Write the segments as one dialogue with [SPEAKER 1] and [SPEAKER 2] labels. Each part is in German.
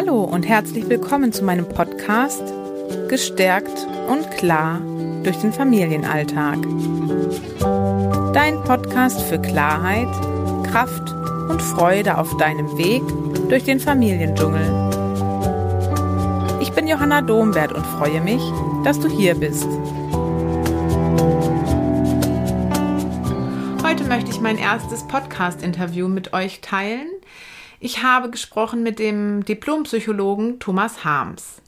[SPEAKER 1] Hallo und herzlich willkommen zu meinem Podcast Gestärkt und klar durch den Familienalltag. Dein Podcast für Klarheit, Kraft und Freude auf deinem Weg durch den Familiendschungel. Ich bin Johanna Domwert und freue mich, dass du hier bist. Heute möchte ich mein erstes Podcast-Interview mit euch teilen. Ich habe gesprochen mit dem Diplompsychologen Thomas Harms.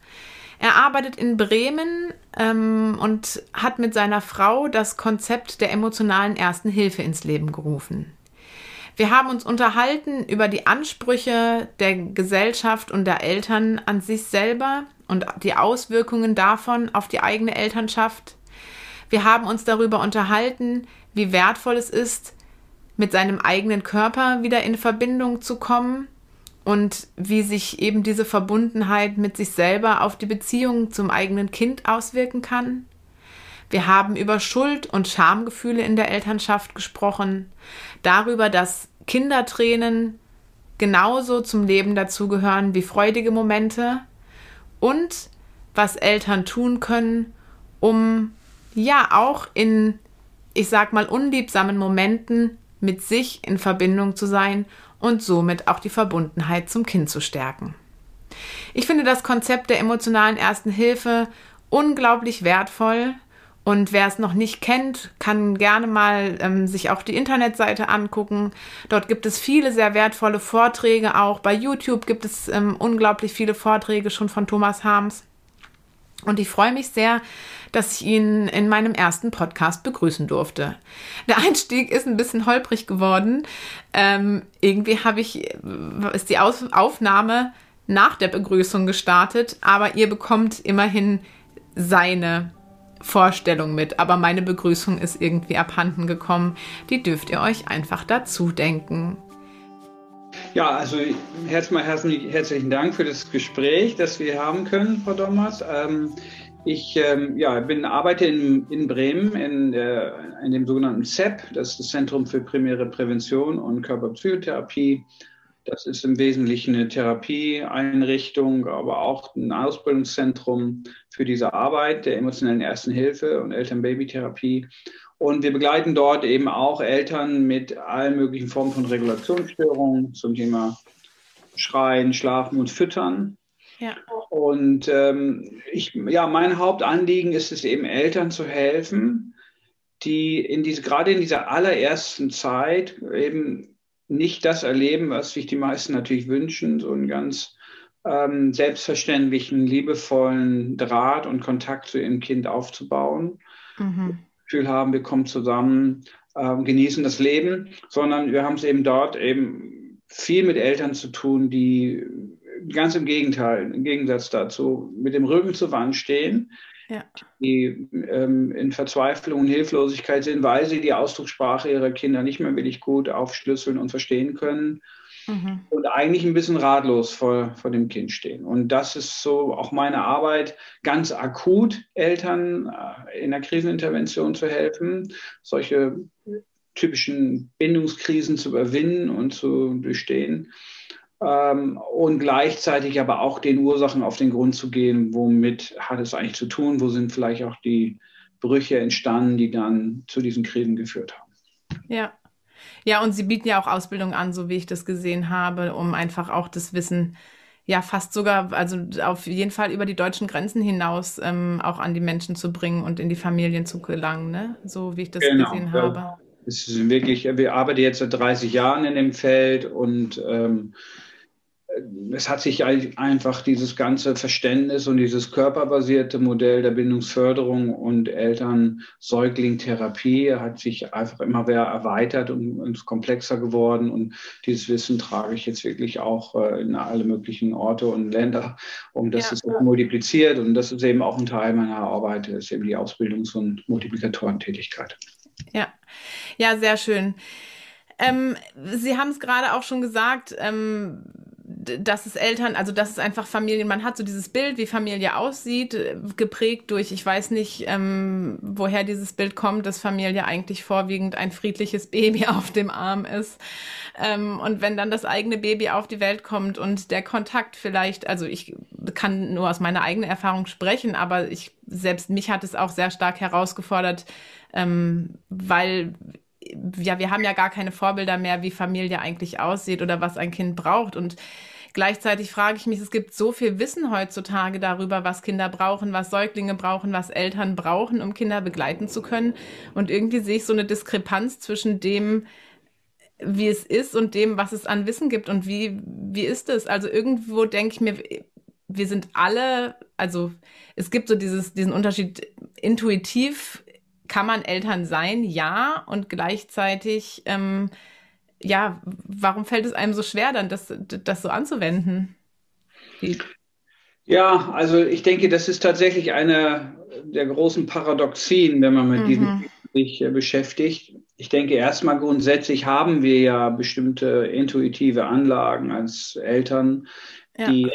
[SPEAKER 1] Er arbeitet in Bremen ähm, und hat mit seiner Frau das Konzept der emotionalen Ersten Hilfe ins Leben gerufen. Wir haben uns unterhalten über die Ansprüche der Gesellschaft und der Eltern an sich selber und die Auswirkungen davon auf die eigene Elternschaft. Wir haben uns darüber unterhalten, wie wertvoll es ist, mit seinem eigenen Körper wieder in Verbindung zu kommen und wie sich eben diese Verbundenheit mit sich selber auf die Beziehung zum eigenen Kind auswirken kann. Wir haben über Schuld und Schamgefühle in der Elternschaft gesprochen, darüber, dass Kindertränen genauso zum Leben dazugehören wie freudige Momente und was Eltern tun können, um ja auch in, ich sag mal, unliebsamen Momenten mit sich in Verbindung zu sein und somit auch die Verbundenheit zum Kind zu stärken. Ich finde das Konzept der emotionalen Ersten Hilfe unglaublich wertvoll und wer es noch nicht kennt, kann gerne mal ähm, sich auch die Internetseite angucken. Dort gibt es viele sehr wertvolle Vorträge auch. Bei YouTube gibt es ähm, unglaublich viele Vorträge schon von Thomas Harms. Und ich freue mich sehr, dass ich ihn in meinem ersten Podcast begrüßen durfte. Der Einstieg ist ein bisschen holprig geworden. Ähm, irgendwie habe ich, ist die Aufnahme nach der Begrüßung gestartet, aber ihr bekommt immerhin seine Vorstellung mit. Aber meine Begrüßung ist irgendwie abhanden gekommen. Die dürft ihr euch einfach dazu denken.
[SPEAKER 2] Ja, also erstmal herzlichen Dank für das Gespräch, das wir haben können, Frau Dommers. Ähm, ich ähm, ja, bin, arbeite in, in Bremen in, in dem sogenannten CEP, das ist das Zentrum für primäre Prävention und Körperpsychotherapie. Das ist im Wesentlichen eine Therapieeinrichtung, aber auch ein Ausbildungszentrum für diese Arbeit der emotionellen Ersten Hilfe und Eltern-Baby-Therapie. Und wir begleiten dort eben auch Eltern mit allen möglichen Formen von Regulationsstörungen zum Thema Schreien, Schlafen und Füttern. Ja. Und ähm, ich, ja, mein Hauptanliegen ist es eben, Eltern zu helfen, die in diese, gerade in dieser allerersten Zeit eben nicht das erleben, was sich die meisten natürlich wünschen, so einen ganz ähm, selbstverständlichen, liebevollen Draht und Kontakt zu ihrem Kind aufzubauen. Mhm. Gefühl haben, wir kommen zusammen, äh, genießen das Leben, sondern wir haben es eben dort eben viel mit Eltern zu tun, die ganz im Gegenteil, im Gegensatz dazu, mit dem Rücken zur Wand stehen, ja. die ähm, in Verzweiflung und Hilflosigkeit sind, weil sie die Ausdruckssprache ihrer Kinder nicht mehr wirklich gut aufschlüsseln und verstehen können mhm. und eigentlich ein bisschen ratlos vor, vor dem Kind stehen. Und das ist so auch meine Arbeit, ganz akut Eltern äh, in der Krisenintervention zu helfen, solche typischen Bindungskrisen zu überwinden und zu durchstehen. Ähm, und gleichzeitig aber auch den Ursachen auf den Grund zu gehen, womit hat es eigentlich zu tun, wo sind vielleicht auch die Brüche entstanden, die dann zu diesen Krisen geführt haben.
[SPEAKER 1] Ja, ja, und sie bieten ja auch Ausbildung an, so wie ich das gesehen habe, um einfach auch das Wissen, ja, fast sogar, also auf jeden Fall über die deutschen Grenzen hinaus ähm, auch an die Menschen zu bringen und in die Familien zu gelangen, ne? so wie ich das genau, gesehen ja. habe.
[SPEAKER 2] Es ist wirklich, wir arbeiten jetzt seit 30 Jahren in dem Feld und ähm, es hat sich einfach dieses ganze Verständnis und dieses körperbasierte Modell der Bindungsförderung und Eltern-Säugling-Therapie hat sich einfach immer mehr erweitert und, und, komplexer geworden. Und dieses Wissen trage ich jetzt wirklich auch äh, in alle möglichen Orte und Länder, um das ja. es multipliziert. Und das ist eben auch ein Teil meiner Arbeit, ist eben die Ausbildungs- und Multiplikatorentätigkeit.
[SPEAKER 1] Ja, ja, sehr schön. Ähm, Sie haben es gerade auch schon gesagt, ähm, dass es Eltern, also dass es einfach Familien, man hat so dieses Bild, wie Familie aussieht, geprägt durch, ich weiß nicht, ähm, woher dieses Bild kommt, dass Familie eigentlich vorwiegend ein friedliches Baby auf dem Arm ist. Ähm, und wenn dann das eigene Baby auf die Welt kommt und der Kontakt vielleicht, also ich kann nur aus meiner eigenen Erfahrung sprechen, aber ich selbst mich hat es auch sehr stark herausgefordert, ähm, weil ja, wir haben ja gar keine Vorbilder mehr, wie Familie eigentlich aussieht oder was ein Kind braucht. Und gleichzeitig frage ich mich, es gibt so viel Wissen heutzutage darüber, was Kinder brauchen, was Säuglinge brauchen, was Eltern brauchen, um Kinder begleiten zu können. Und irgendwie sehe ich so eine Diskrepanz zwischen dem, wie es ist und dem, was es an Wissen gibt und wie, wie ist es? Also irgendwo denke ich mir, wir sind alle, also es gibt so dieses, diesen Unterschied intuitiv kann man Eltern sein? Ja. Und gleichzeitig, ähm, ja, warum fällt es einem so schwer, dann das, das so anzuwenden?
[SPEAKER 2] Die ja, also ich denke, das ist tatsächlich eine der großen Paradoxien, wenn man mit mhm. diesem sich äh, beschäftigt. Ich denke, erstmal grundsätzlich haben wir ja bestimmte intuitive Anlagen als Eltern, ja. die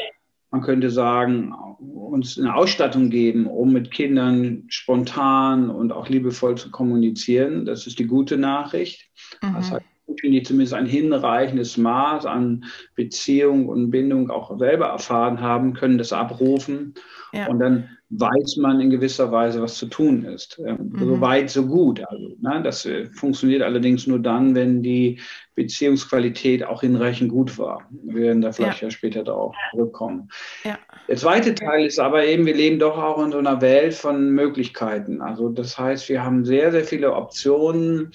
[SPEAKER 2] man könnte sagen, uns eine Ausstattung geben, um mit Kindern spontan und auch liebevoll zu kommunizieren. Das ist die gute Nachricht. Mhm. Das heißt, die zumindest ein hinreichendes Maß an Beziehung und Bindung auch selber erfahren haben, können das abrufen. Ja. Und dann weiß man in gewisser Weise, was zu tun ist. Ähm, mhm. So weit, so gut. Also, ne, das äh, funktioniert allerdings nur dann, wenn die Beziehungsqualität auch hinreichend gut war. Wir werden da vielleicht ja, ja später darauf zurückkommen. Ja. Der zweite Teil ist aber eben, wir leben doch auch in so einer Welt von Möglichkeiten. Also das heißt, wir haben sehr, sehr viele Optionen,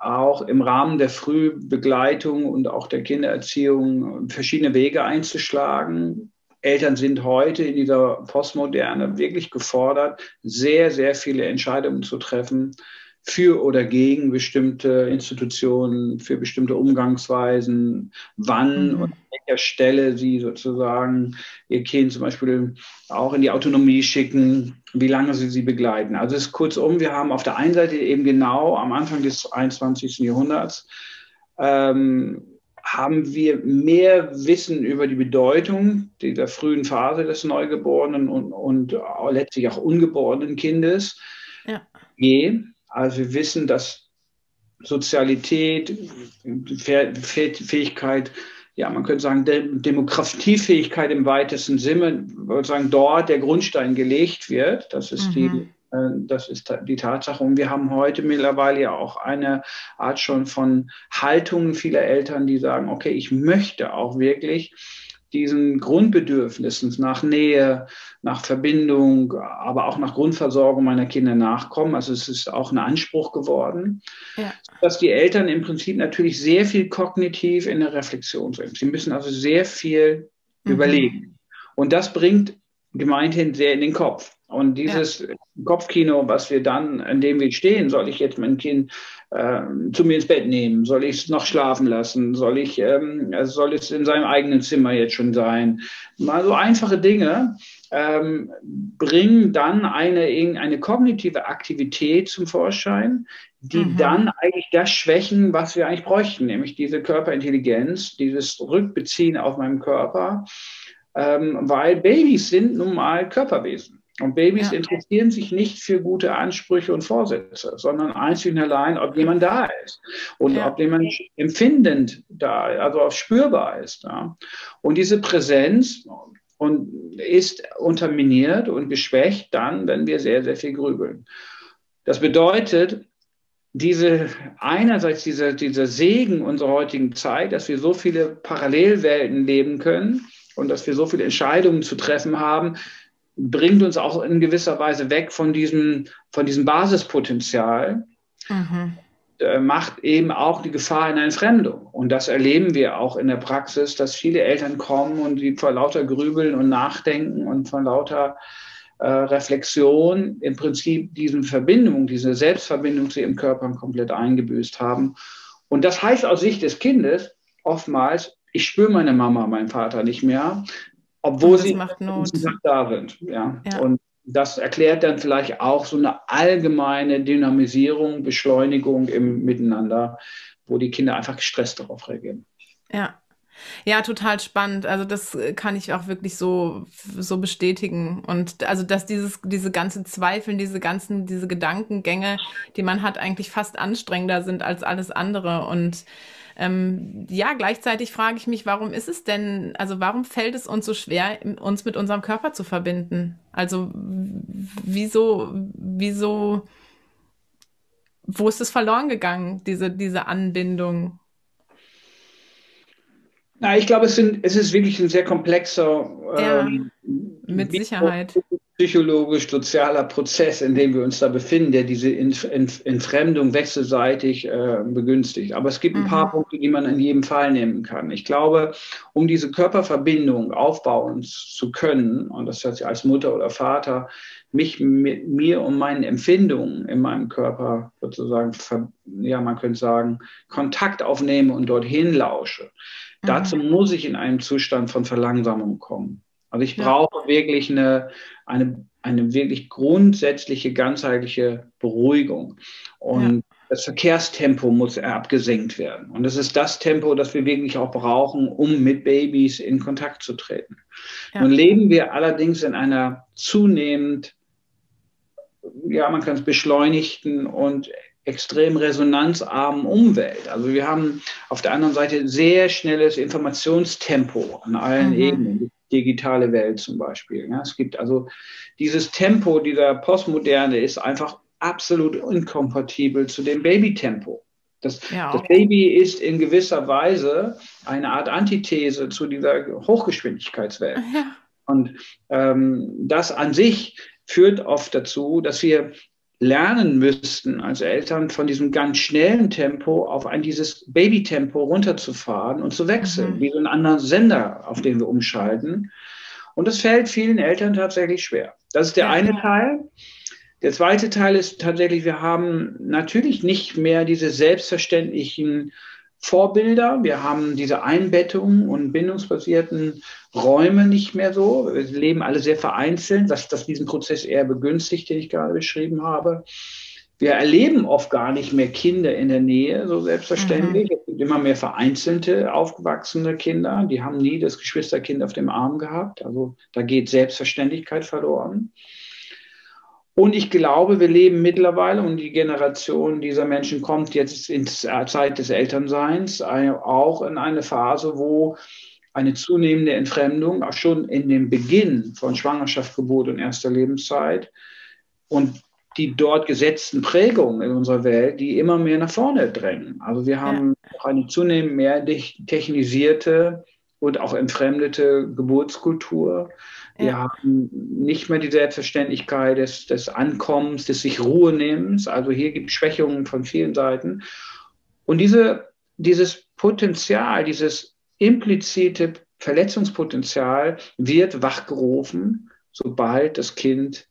[SPEAKER 2] auch im Rahmen der Frühbegleitung und auch der Kindererziehung verschiedene Wege einzuschlagen. Eltern sind heute in dieser Postmoderne wirklich gefordert, sehr, sehr viele Entscheidungen zu treffen für oder gegen bestimmte Institutionen, für bestimmte Umgangsweisen, wann mhm. und an welcher Stelle sie sozusagen ihr Kind zum Beispiel auch in die Autonomie schicken, wie lange sie sie begleiten. Also es ist kurzum, wir haben auf der einen Seite eben genau am Anfang des 21. Jahrhunderts ähm, haben wir mehr Wissen über die Bedeutung dieser frühen Phase des Neugeborenen und, und letztlich auch ungeborenen Kindes. Ja. Je. Also wir wissen, dass Sozialität, Fähigkeit, ja, man könnte sagen, Demokratiefähigkeit im weitesten Sinne, sagen, dort der Grundstein gelegt wird. Das ist mhm. die äh, das ist die Tatsache. Und wir haben heute mittlerweile ja auch eine Art schon von Haltungen vieler Eltern, die sagen, okay, ich möchte auch wirklich diesen Grundbedürfnissen nach Nähe, nach Verbindung, aber auch nach Grundversorgung meiner Kinder nachkommen. Also es ist auch ein Anspruch geworden, ja. dass die Eltern im Prinzip natürlich sehr viel kognitiv in der Reflexion sind. Sie müssen also sehr viel mhm. überlegen. Und das bringt gemeinhin sehr in den Kopf. Und dieses ja. Kopfkino, was wir dann, in dem wir stehen, soll ich jetzt mein Kind äh, zu mir ins Bett nehmen? Soll ich es noch schlafen lassen? Soll ich, ähm, also soll es in seinem eigenen Zimmer jetzt schon sein? Mal so einfache Dinge ähm, bringen dann eine, eine kognitive Aktivität zum Vorschein, die mhm. dann eigentlich das schwächen, was wir eigentlich bräuchten, nämlich diese Körperintelligenz, dieses Rückbeziehen auf meinen Körper, ähm, weil Babys sind nun mal Körperwesen. Und Babys ja. interessieren sich nicht für gute Ansprüche und Vorsätze, sondern einzig und allein, ob jemand da ist und ja. ob jemand empfindend da, also auch spürbar ist. Ja. Und diese Präsenz und ist unterminiert und geschwächt dann, wenn wir sehr, sehr viel grübeln. Das bedeutet, diese, einerseits dieser, dieser Segen unserer heutigen Zeit, dass wir so viele Parallelwelten leben können und dass wir so viele Entscheidungen zu treffen haben, bringt uns auch in gewisser Weise weg von diesem, von diesem Basispotenzial. Mhm. macht eben auch die Gefahr in Entfremdung. Und das erleben wir auch in der Praxis, dass viele Eltern kommen und die vor lauter Grübeln und Nachdenken und von lauter äh, Reflexion im Prinzip diese Verbindung, diese Selbstverbindung zu ihrem Körper komplett eingebüßt haben. Und das heißt aus Sicht des Kindes oftmals, ich spüre meine Mama, meinen Vater nicht mehr obwohl sie da sind. Ja. ja. Und das erklärt dann vielleicht auch so eine allgemeine Dynamisierung, Beschleunigung im Miteinander, wo die Kinder einfach gestresst darauf reagieren.
[SPEAKER 1] Ja. Ja, total spannend. Also das äh, kann ich auch wirklich so, so bestätigen. Und also, dass dieses, diese ganzen Zweifeln, diese ganzen, diese Gedankengänge, die man hat, eigentlich fast anstrengender sind als alles andere. Und ähm, ja, gleichzeitig frage ich mich, warum ist es denn, also warum fällt es uns so schwer, uns mit unserem Körper zu verbinden? Also wieso, wieso, wo ist es verloren gegangen, diese, diese Anbindung?
[SPEAKER 2] Na, ich glaube, es, sind, es ist wirklich ein sehr komplexer,
[SPEAKER 1] ja, ähm, mit Sicherheit.
[SPEAKER 2] Psychologisch, sozialer Prozess, in dem wir uns da befinden, der diese Entfremdung wechselseitig äh, begünstigt. Aber es gibt ein paar mhm. Punkte, die man in jedem Fall nehmen kann. Ich glaube, um diese Körperverbindung aufbauen zu können, und das heißt als Mutter oder Vater, mich mit mir und meinen Empfindungen in meinem Körper sozusagen, ja, man könnte sagen, Kontakt aufnehme und dorthin lausche Mhm. Dazu muss ich in einen Zustand von Verlangsamung kommen. Also ich brauche wirklich eine, eine, eine wirklich grundsätzliche, ganzheitliche Beruhigung. Und ja. das Verkehrstempo muss abgesenkt werden. Und das ist das Tempo, das wir wirklich auch brauchen, um mit Babys in Kontakt zu treten. Ja. Nun leben wir allerdings in einer zunehmend, ja, man kann es beschleunigten und extrem resonanzarmen Umwelt. Also wir haben auf der anderen Seite sehr schnelles Informationstempo an allen mhm. Ebenen, die digitale Welt zum Beispiel. Ja, es gibt also dieses Tempo dieser Postmoderne ist einfach absolut inkompatibel zu dem Babytempo. Das, ja. das, Baby ist in gewisser Weise eine Art Antithese zu dieser Hochgeschwindigkeitswelt. Ja. Und ähm, das an sich führt oft dazu, dass wir lernen müssten als Eltern von diesem ganz schnellen Tempo auf ein dieses Babytempo runterzufahren und zu wechseln, mhm. wie so ein anderer Sender, auf den wir umschalten. Und das fällt vielen Eltern tatsächlich schwer. Das ist der ja. eine Teil. Der zweite Teil ist tatsächlich, wir haben natürlich nicht mehr diese selbstverständlichen Vorbilder. Wir haben diese Einbettung und bindungsbasierten Räume nicht mehr so. Wir leben alle sehr vereinzelt, was das diesen Prozess eher begünstigt, den ich gerade beschrieben habe. Wir erleben oft gar nicht mehr Kinder in der Nähe, so selbstverständlich. Mhm. Es gibt immer mehr vereinzelte, aufgewachsene Kinder. Die haben nie das Geschwisterkind auf dem Arm gehabt. Also da geht Selbstverständlichkeit verloren. Und ich glaube, wir leben mittlerweile und die Generation dieser Menschen kommt jetzt in die Zeit des Elternseins auch in eine Phase, wo eine zunehmende Entfremdung auch schon in dem Beginn von Schwangerschaft, Geburt und erster Lebenszeit und die dort gesetzten Prägungen in unserer Welt, die immer mehr nach vorne drängen. Also wir haben auch eine zunehmend mehr technisierte und auch entfremdete Geburtskultur. Wir ja. haben nicht mehr die Selbstverständlichkeit des, des Ankommens, des sich Ruhenehmens. Also hier gibt es Schwächungen von vielen Seiten. Und diese, dieses Potenzial, dieses implizite Verletzungspotenzial wird wachgerufen, sobald das Kind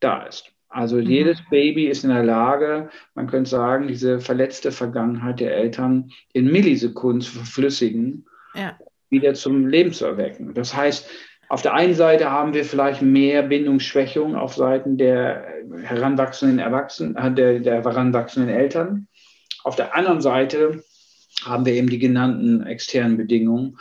[SPEAKER 2] da ist. Also mhm. jedes Baby ist in der Lage, man könnte sagen, diese verletzte Vergangenheit der Eltern in Millisekunden zu verflüssigen, ja. wieder zum Leben zu erwecken. Das heißt, auf der einen Seite haben wir vielleicht mehr Bindungsschwächung auf Seiten der heranwachsenden Erwachsenen, äh, der, der heranwachsenden Eltern. Auf der anderen Seite haben wir eben die genannten externen Bedingungen.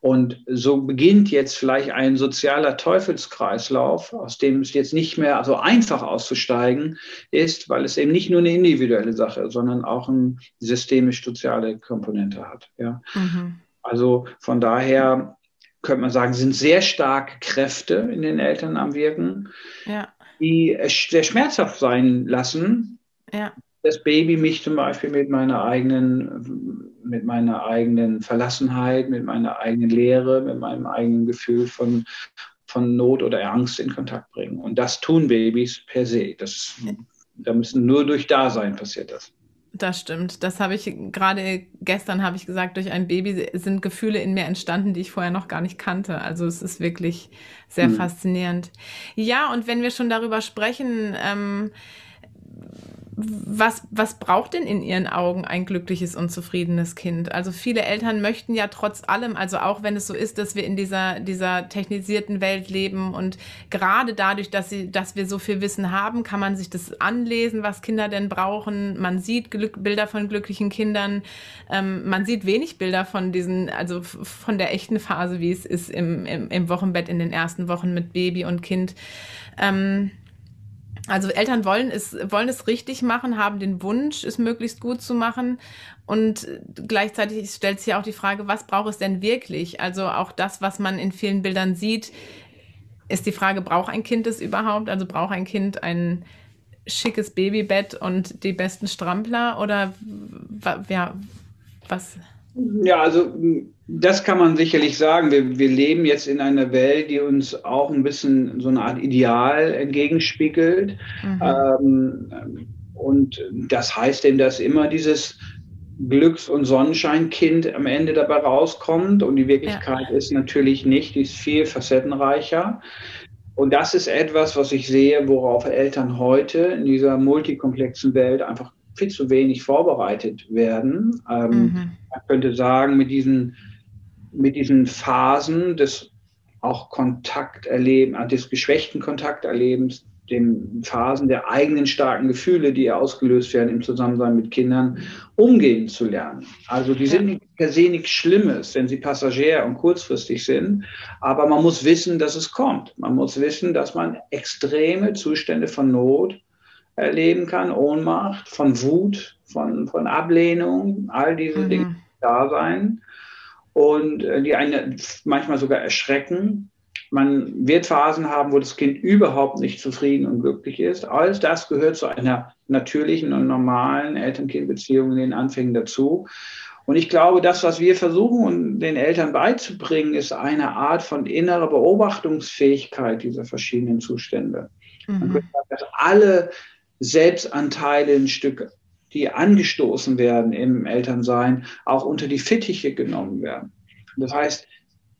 [SPEAKER 2] Und so beginnt jetzt vielleicht ein sozialer Teufelskreislauf, aus dem es jetzt nicht mehr so einfach auszusteigen ist, weil es eben nicht nur eine individuelle Sache, sondern auch eine systemisch-soziale Komponente hat. Ja. Mhm. Also von daher könnte man sagen, sind sehr starke Kräfte in den Eltern am Wirken, ja. die sehr schmerzhaft sein lassen. Ja. Das Baby mich zum Beispiel mit meiner eigenen, mit meiner eigenen Verlassenheit, mit meiner eigenen Lehre, mit meinem eigenen Gefühl von, von Not oder Angst in Kontakt bringen. Und das tun Babys per se. Das, da müssen nur durch Dasein passiert das.
[SPEAKER 1] Das stimmt. Das habe ich gerade gestern habe ich gesagt, durch ein Baby sind Gefühle in mir entstanden, die ich vorher noch gar nicht kannte. Also es ist wirklich sehr mhm. faszinierend. Ja, und wenn wir schon darüber sprechen, ähm, was, was braucht denn in Ihren Augen ein glückliches und zufriedenes Kind? Also viele Eltern möchten ja trotz allem, also auch wenn es so ist, dass wir in dieser, dieser technisierten Welt leben und gerade dadurch, dass, sie, dass wir so viel Wissen haben, kann man sich das anlesen, was Kinder denn brauchen. Man sieht Glück, Bilder von glücklichen Kindern. Ähm, man sieht wenig Bilder von diesen, also von der echten Phase, wie es ist im, im, im Wochenbett in den ersten Wochen mit Baby und Kind. Ähm, also Eltern wollen es, wollen es richtig machen, haben den Wunsch, es möglichst gut zu machen. Und gleichzeitig stellt sich ja auch die Frage, was braucht es denn wirklich? Also auch das, was man in vielen Bildern sieht, ist die Frage, braucht ein Kind es überhaupt? Also braucht ein Kind ein schickes Babybett und die besten Strampler? Oder ja, was?
[SPEAKER 2] Ja, also das kann man sicherlich sagen. Wir, wir leben jetzt in einer Welt, die uns auch ein bisschen so eine Art Ideal entgegenspiegelt. Mhm. Ähm, und das heißt eben, dass immer dieses Glücks- und Sonnenscheinkind am Ende dabei rauskommt. Und die Wirklichkeit ja. ist natürlich nicht, die ist viel facettenreicher. Und das ist etwas, was ich sehe, worauf Eltern heute in dieser multikomplexen Welt einfach viel zu wenig vorbereitet werden. Ähm, mhm. Man könnte sagen, mit diesen, mit diesen Phasen des auch Kontakterleben, äh, des geschwächten Kontakterlebens, den Phasen der eigenen starken Gefühle, die ausgelöst werden im Zusammensein mit Kindern, umgehen zu lernen. Also die sind nicht per se nichts Schlimmes, wenn sie passagier und kurzfristig sind, aber man muss wissen, dass es kommt. Man muss wissen, dass man extreme Zustände von Not erleben kann, Ohnmacht, von Wut, von, von Ablehnung, all diese mhm. Dinge da sein und äh, die einen manchmal sogar erschrecken. Man wird Phasen haben, wo das Kind überhaupt nicht zufrieden und glücklich ist. All das gehört zu einer natürlichen und normalen Eltern-Kind-Beziehung in den Anfängen dazu. Und ich glaube, das, was wir versuchen, den Eltern beizubringen, ist eine Art von innerer Beobachtungsfähigkeit dieser verschiedenen Zustände. Mhm. Man könnte sagen, dass alle Selbstanteile ein Stück, die angestoßen werden im Elternsein, auch unter die Fittiche genommen werden. Das heißt,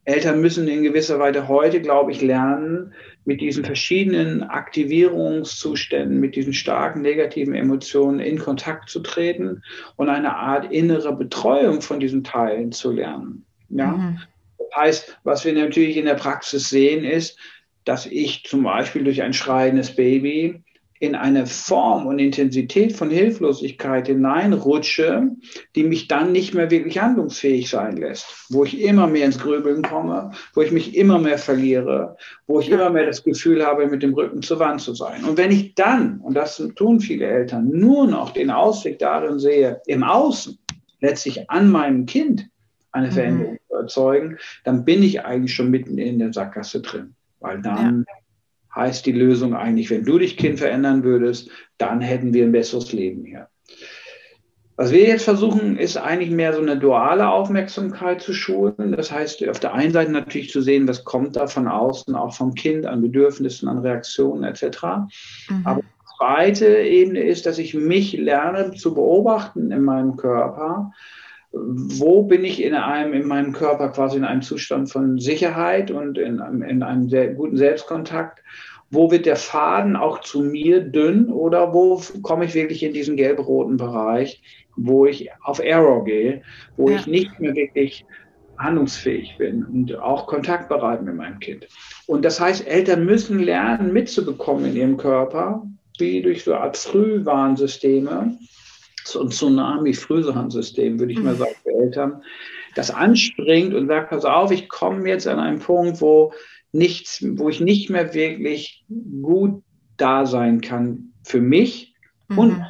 [SPEAKER 2] Eltern müssen in gewisser Weise heute, glaube ich, lernen, mit diesen verschiedenen Aktivierungszuständen, mit diesen starken negativen Emotionen in Kontakt zu treten und eine Art innere Betreuung von diesen Teilen zu lernen. Ja? Mhm. Das heißt, was wir natürlich in der Praxis sehen, ist, dass ich zum Beispiel durch ein schreiendes Baby in eine Form und Intensität von Hilflosigkeit hineinrutsche, die mich dann nicht mehr wirklich handlungsfähig sein lässt, wo ich immer mehr ins Grübeln komme, wo ich mich immer mehr verliere, wo ich immer mehr das Gefühl habe, mit dem Rücken zur Wand zu sein. Und wenn ich dann, und das tun viele Eltern, nur noch den Ausweg darin sehe, im Außen letztlich an meinem Kind eine mhm. Veränderung mhm. zu erzeugen, dann bin ich eigentlich schon mitten in der Sackgasse drin, weil dann ja heißt die Lösung eigentlich, wenn du dich Kind verändern würdest, dann hätten wir ein besseres Leben hier. Was wir jetzt versuchen, ist eigentlich mehr so eine duale Aufmerksamkeit zu schulen. Das heißt, auf der einen Seite natürlich zu sehen, was kommt da von außen, auch vom Kind an Bedürfnissen, an Reaktionen etc. Mhm. Aber die zweite Ebene ist, dass ich mich lerne zu beobachten in meinem Körper. Wo bin ich in einem, in meinem Körper quasi in einem Zustand von Sicherheit und in, in einem sehr guten Selbstkontakt? wo wird der Faden auch zu mir dünn oder wo komme ich wirklich in diesen gelb-roten Bereich, wo ich auf Error gehe, wo ja. ich nicht mehr wirklich handlungsfähig bin und auch kontaktbereit mit meinem Kind. Und das heißt, Eltern müssen lernen, mitzubekommen in ihrem Körper, wie durch so Art Frühwarnsysteme, so Tsunami-Frühwarnsystem, würde ich mal sagen, für Eltern, das anspringt und sagt, pass auf, ich komme jetzt an einen Punkt, wo nichts, wo ich nicht mehr wirklich gut da sein kann für mich mhm. und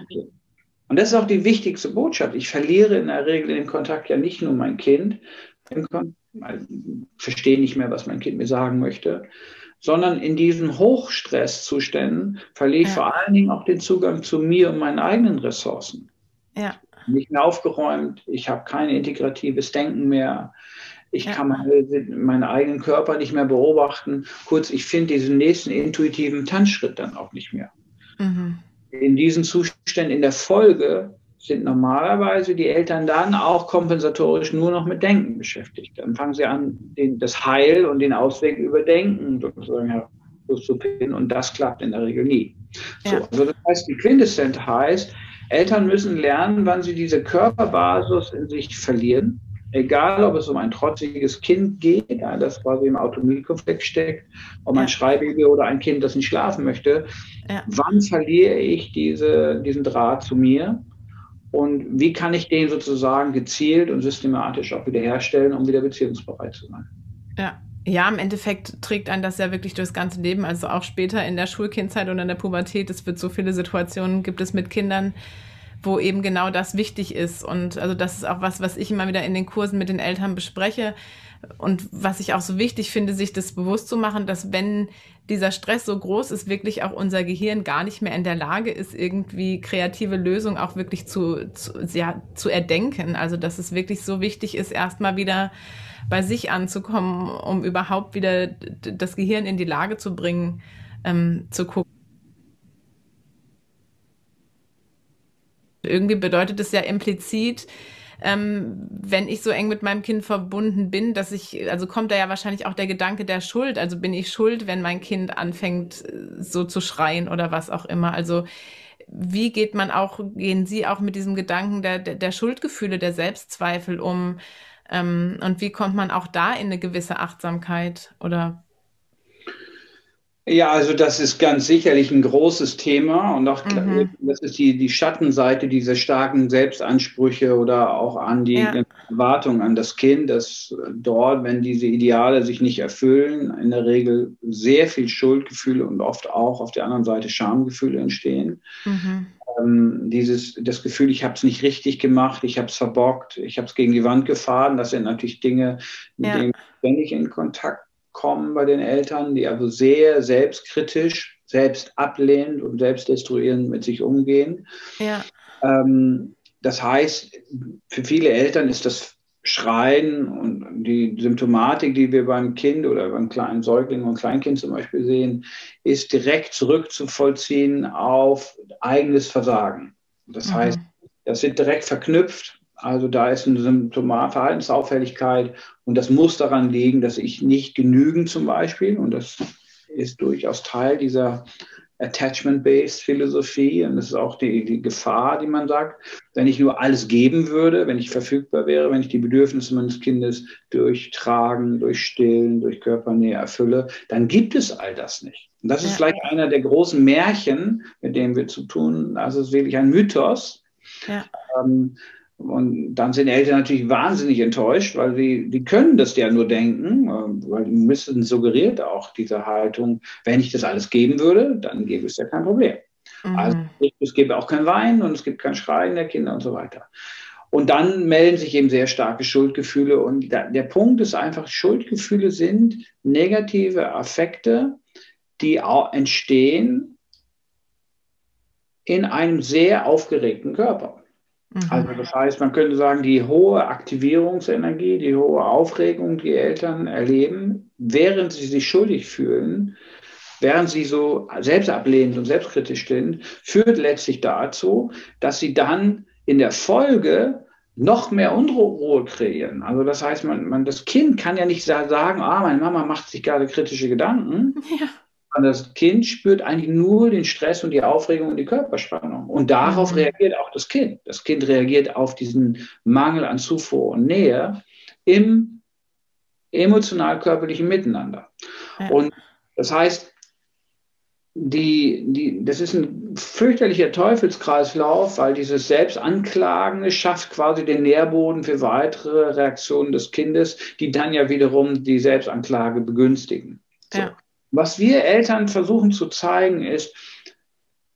[SPEAKER 2] und das ist auch die wichtigste Botschaft. Ich verliere in der Regel den Kontakt ja nicht nur mein Kind, verstehe nicht mehr, was mein Kind mir sagen möchte, sondern in diesen Hochstresszuständen verliere ich ja. vor allen Dingen auch den Zugang zu mir und meinen eigenen Ressourcen. Ja. Nicht mehr aufgeräumt, ich habe kein integratives Denken mehr, ich ja. kann meine, meinen eigenen Körper nicht mehr beobachten. Kurz, ich finde diesen nächsten intuitiven Tanzschritt dann auch nicht mehr. Mhm. In diesen Zuständen in der Folge sind normalerweise die Eltern dann auch kompensatorisch nur noch mit Denken beschäftigt. Dann fangen sie an, den, das Heil und den Ausweg überdenken sozusagen zu finden und das klappt in der Regel nie. Ja. So, also das heißt, die Quintessenz heißt, Eltern müssen lernen, wann sie diese Körperbasis in sich verlieren. Egal, ob es um ein trotziges Kind geht, das quasi im Autonomiekonflikt steckt, um ein Schreibaby oder ein Kind, das nicht schlafen möchte. Ja. Wann verliere ich diese, diesen Draht zu mir? Und wie kann ich den sozusagen gezielt und systematisch auch wiederherstellen, um wieder beziehungsbereit zu sein?
[SPEAKER 1] Ja. Ja, im Endeffekt trägt einen das ja wirklich durchs ganze Leben, also auch später in der Schulkindzeit und in der Pubertät. Es wird so viele Situationen gibt es mit Kindern, wo eben genau das wichtig ist. Und also das ist auch was, was ich immer wieder in den Kursen mit den Eltern bespreche. Und was ich auch so wichtig finde, sich das bewusst zu machen, dass wenn dieser Stress so groß ist, wirklich auch unser Gehirn gar nicht mehr in der Lage ist, irgendwie kreative Lösungen auch wirklich zu, zu, ja, zu erdenken. Also dass es wirklich so wichtig ist, erstmal wieder bei sich anzukommen, um überhaupt wieder das Gehirn in die Lage zu bringen, ähm, zu gucken. Irgendwie bedeutet es ja implizit, ähm, wenn ich so eng mit meinem Kind verbunden bin, dass ich, also kommt da ja wahrscheinlich auch der Gedanke der Schuld. Also bin ich schuld, wenn mein Kind anfängt, so zu schreien oder was auch immer. Also wie geht man auch, gehen Sie auch mit diesem Gedanken der, der, der Schuldgefühle, der Selbstzweifel um? Ähm, und wie kommt man auch da in eine gewisse Achtsamkeit oder
[SPEAKER 2] ja, also das ist ganz sicherlich ein großes Thema und auch mhm. das ist die, die Schattenseite dieser starken Selbstansprüche oder auch an die ja. Erwartung an das Kind, dass dort, wenn diese Ideale sich nicht erfüllen, in der Regel sehr viel Schuldgefühle und oft auch auf der anderen Seite Schamgefühle entstehen. Mhm. Ähm, dieses, das Gefühl, ich habe es nicht richtig gemacht, ich habe es verbockt, ich habe es gegen die Wand gefahren, das sind natürlich Dinge, mit ja. denen ich ständig in Kontakt kommen bei den Eltern, die also sehr selbstkritisch, selbst ablehnend und selbstdestruierend mit sich umgehen. Ja. Ähm, das heißt, für viele Eltern ist das Schreien und die Symptomatik, die wir beim Kind oder beim kleinen Säugling und Kleinkind zum Beispiel sehen, ist direkt zurückzuvollziehen auf eigenes Versagen. Das mhm. heißt, das wird direkt verknüpft also da ist eine Symptomat, Verhaltensauffälligkeit und das muss daran liegen, dass ich nicht genügend zum Beispiel, und das ist durchaus Teil dieser Attachment-Based Philosophie und das ist auch die, die Gefahr, die man sagt, wenn ich nur alles geben würde, wenn ich verfügbar wäre, wenn ich die Bedürfnisse meines Kindes durch Tragen, durch Stillen, durch Körpernähe erfülle, dann gibt es all das nicht. Und das ist vielleicht einer der großen Märchen, mit denen wir zu tun, also es ist wirklich ein Mythos. Ja. Ähm, und dann sind Eltern natürlich wahnsinnig enttäuscht, weil sie, die können das ja nur denken, äh, weil die müssen suggeriert auch diese Haltung, wenn ich das alles geben würde, dann gäbe es ja kein Problem. Mhm. Also es gäbe auch kein Weinen und es gibt kein Schreien der Kinder und so weiter. Und dann melden sich eben sehr starke Schuldgefühle. Und der Punkt ist einfach, Schuldgefühle sind negative Affekte, die auch entstehen in einem sehr aufgeregten Körper. Mhm. Also das heißt, man könnte sagen, die hohe Aktivierungsenergie, die hohe Aufregung, die Eltern erleben, während sie sich schuldig fühlen, während sie so selbstablehnend und selbstkritisch sind, führt letztlich dazu, dass sie dann in der Folge noch mehr Unruhe kreieren. Also das heißt, man, man, das Kind kann ja nicht sagen, ah, meine Mama macht sich gerade kritische Gedanken, ja. Das Kind spürt eigentlich nur den Stress und die Aufregung und die Körperspannung. Und darauf mhm. reagiert auch das Kind. Das Kind reagiert auf diesen Mangel an Zufuhr und Nähe im emotional-körperlichen Miteinander. Ja. Und das heißt, die, die, das ist ein fürchterlicher Teufelskreislauf, weil dieses Selbstanklagen schafft quasi den Nährboden für weitere Reaktionen des Kindes, die dann ja wiederum die Selbstanklage begünstigen. So. Ja. Was wir Eltern versuchen zu zeigen, ist,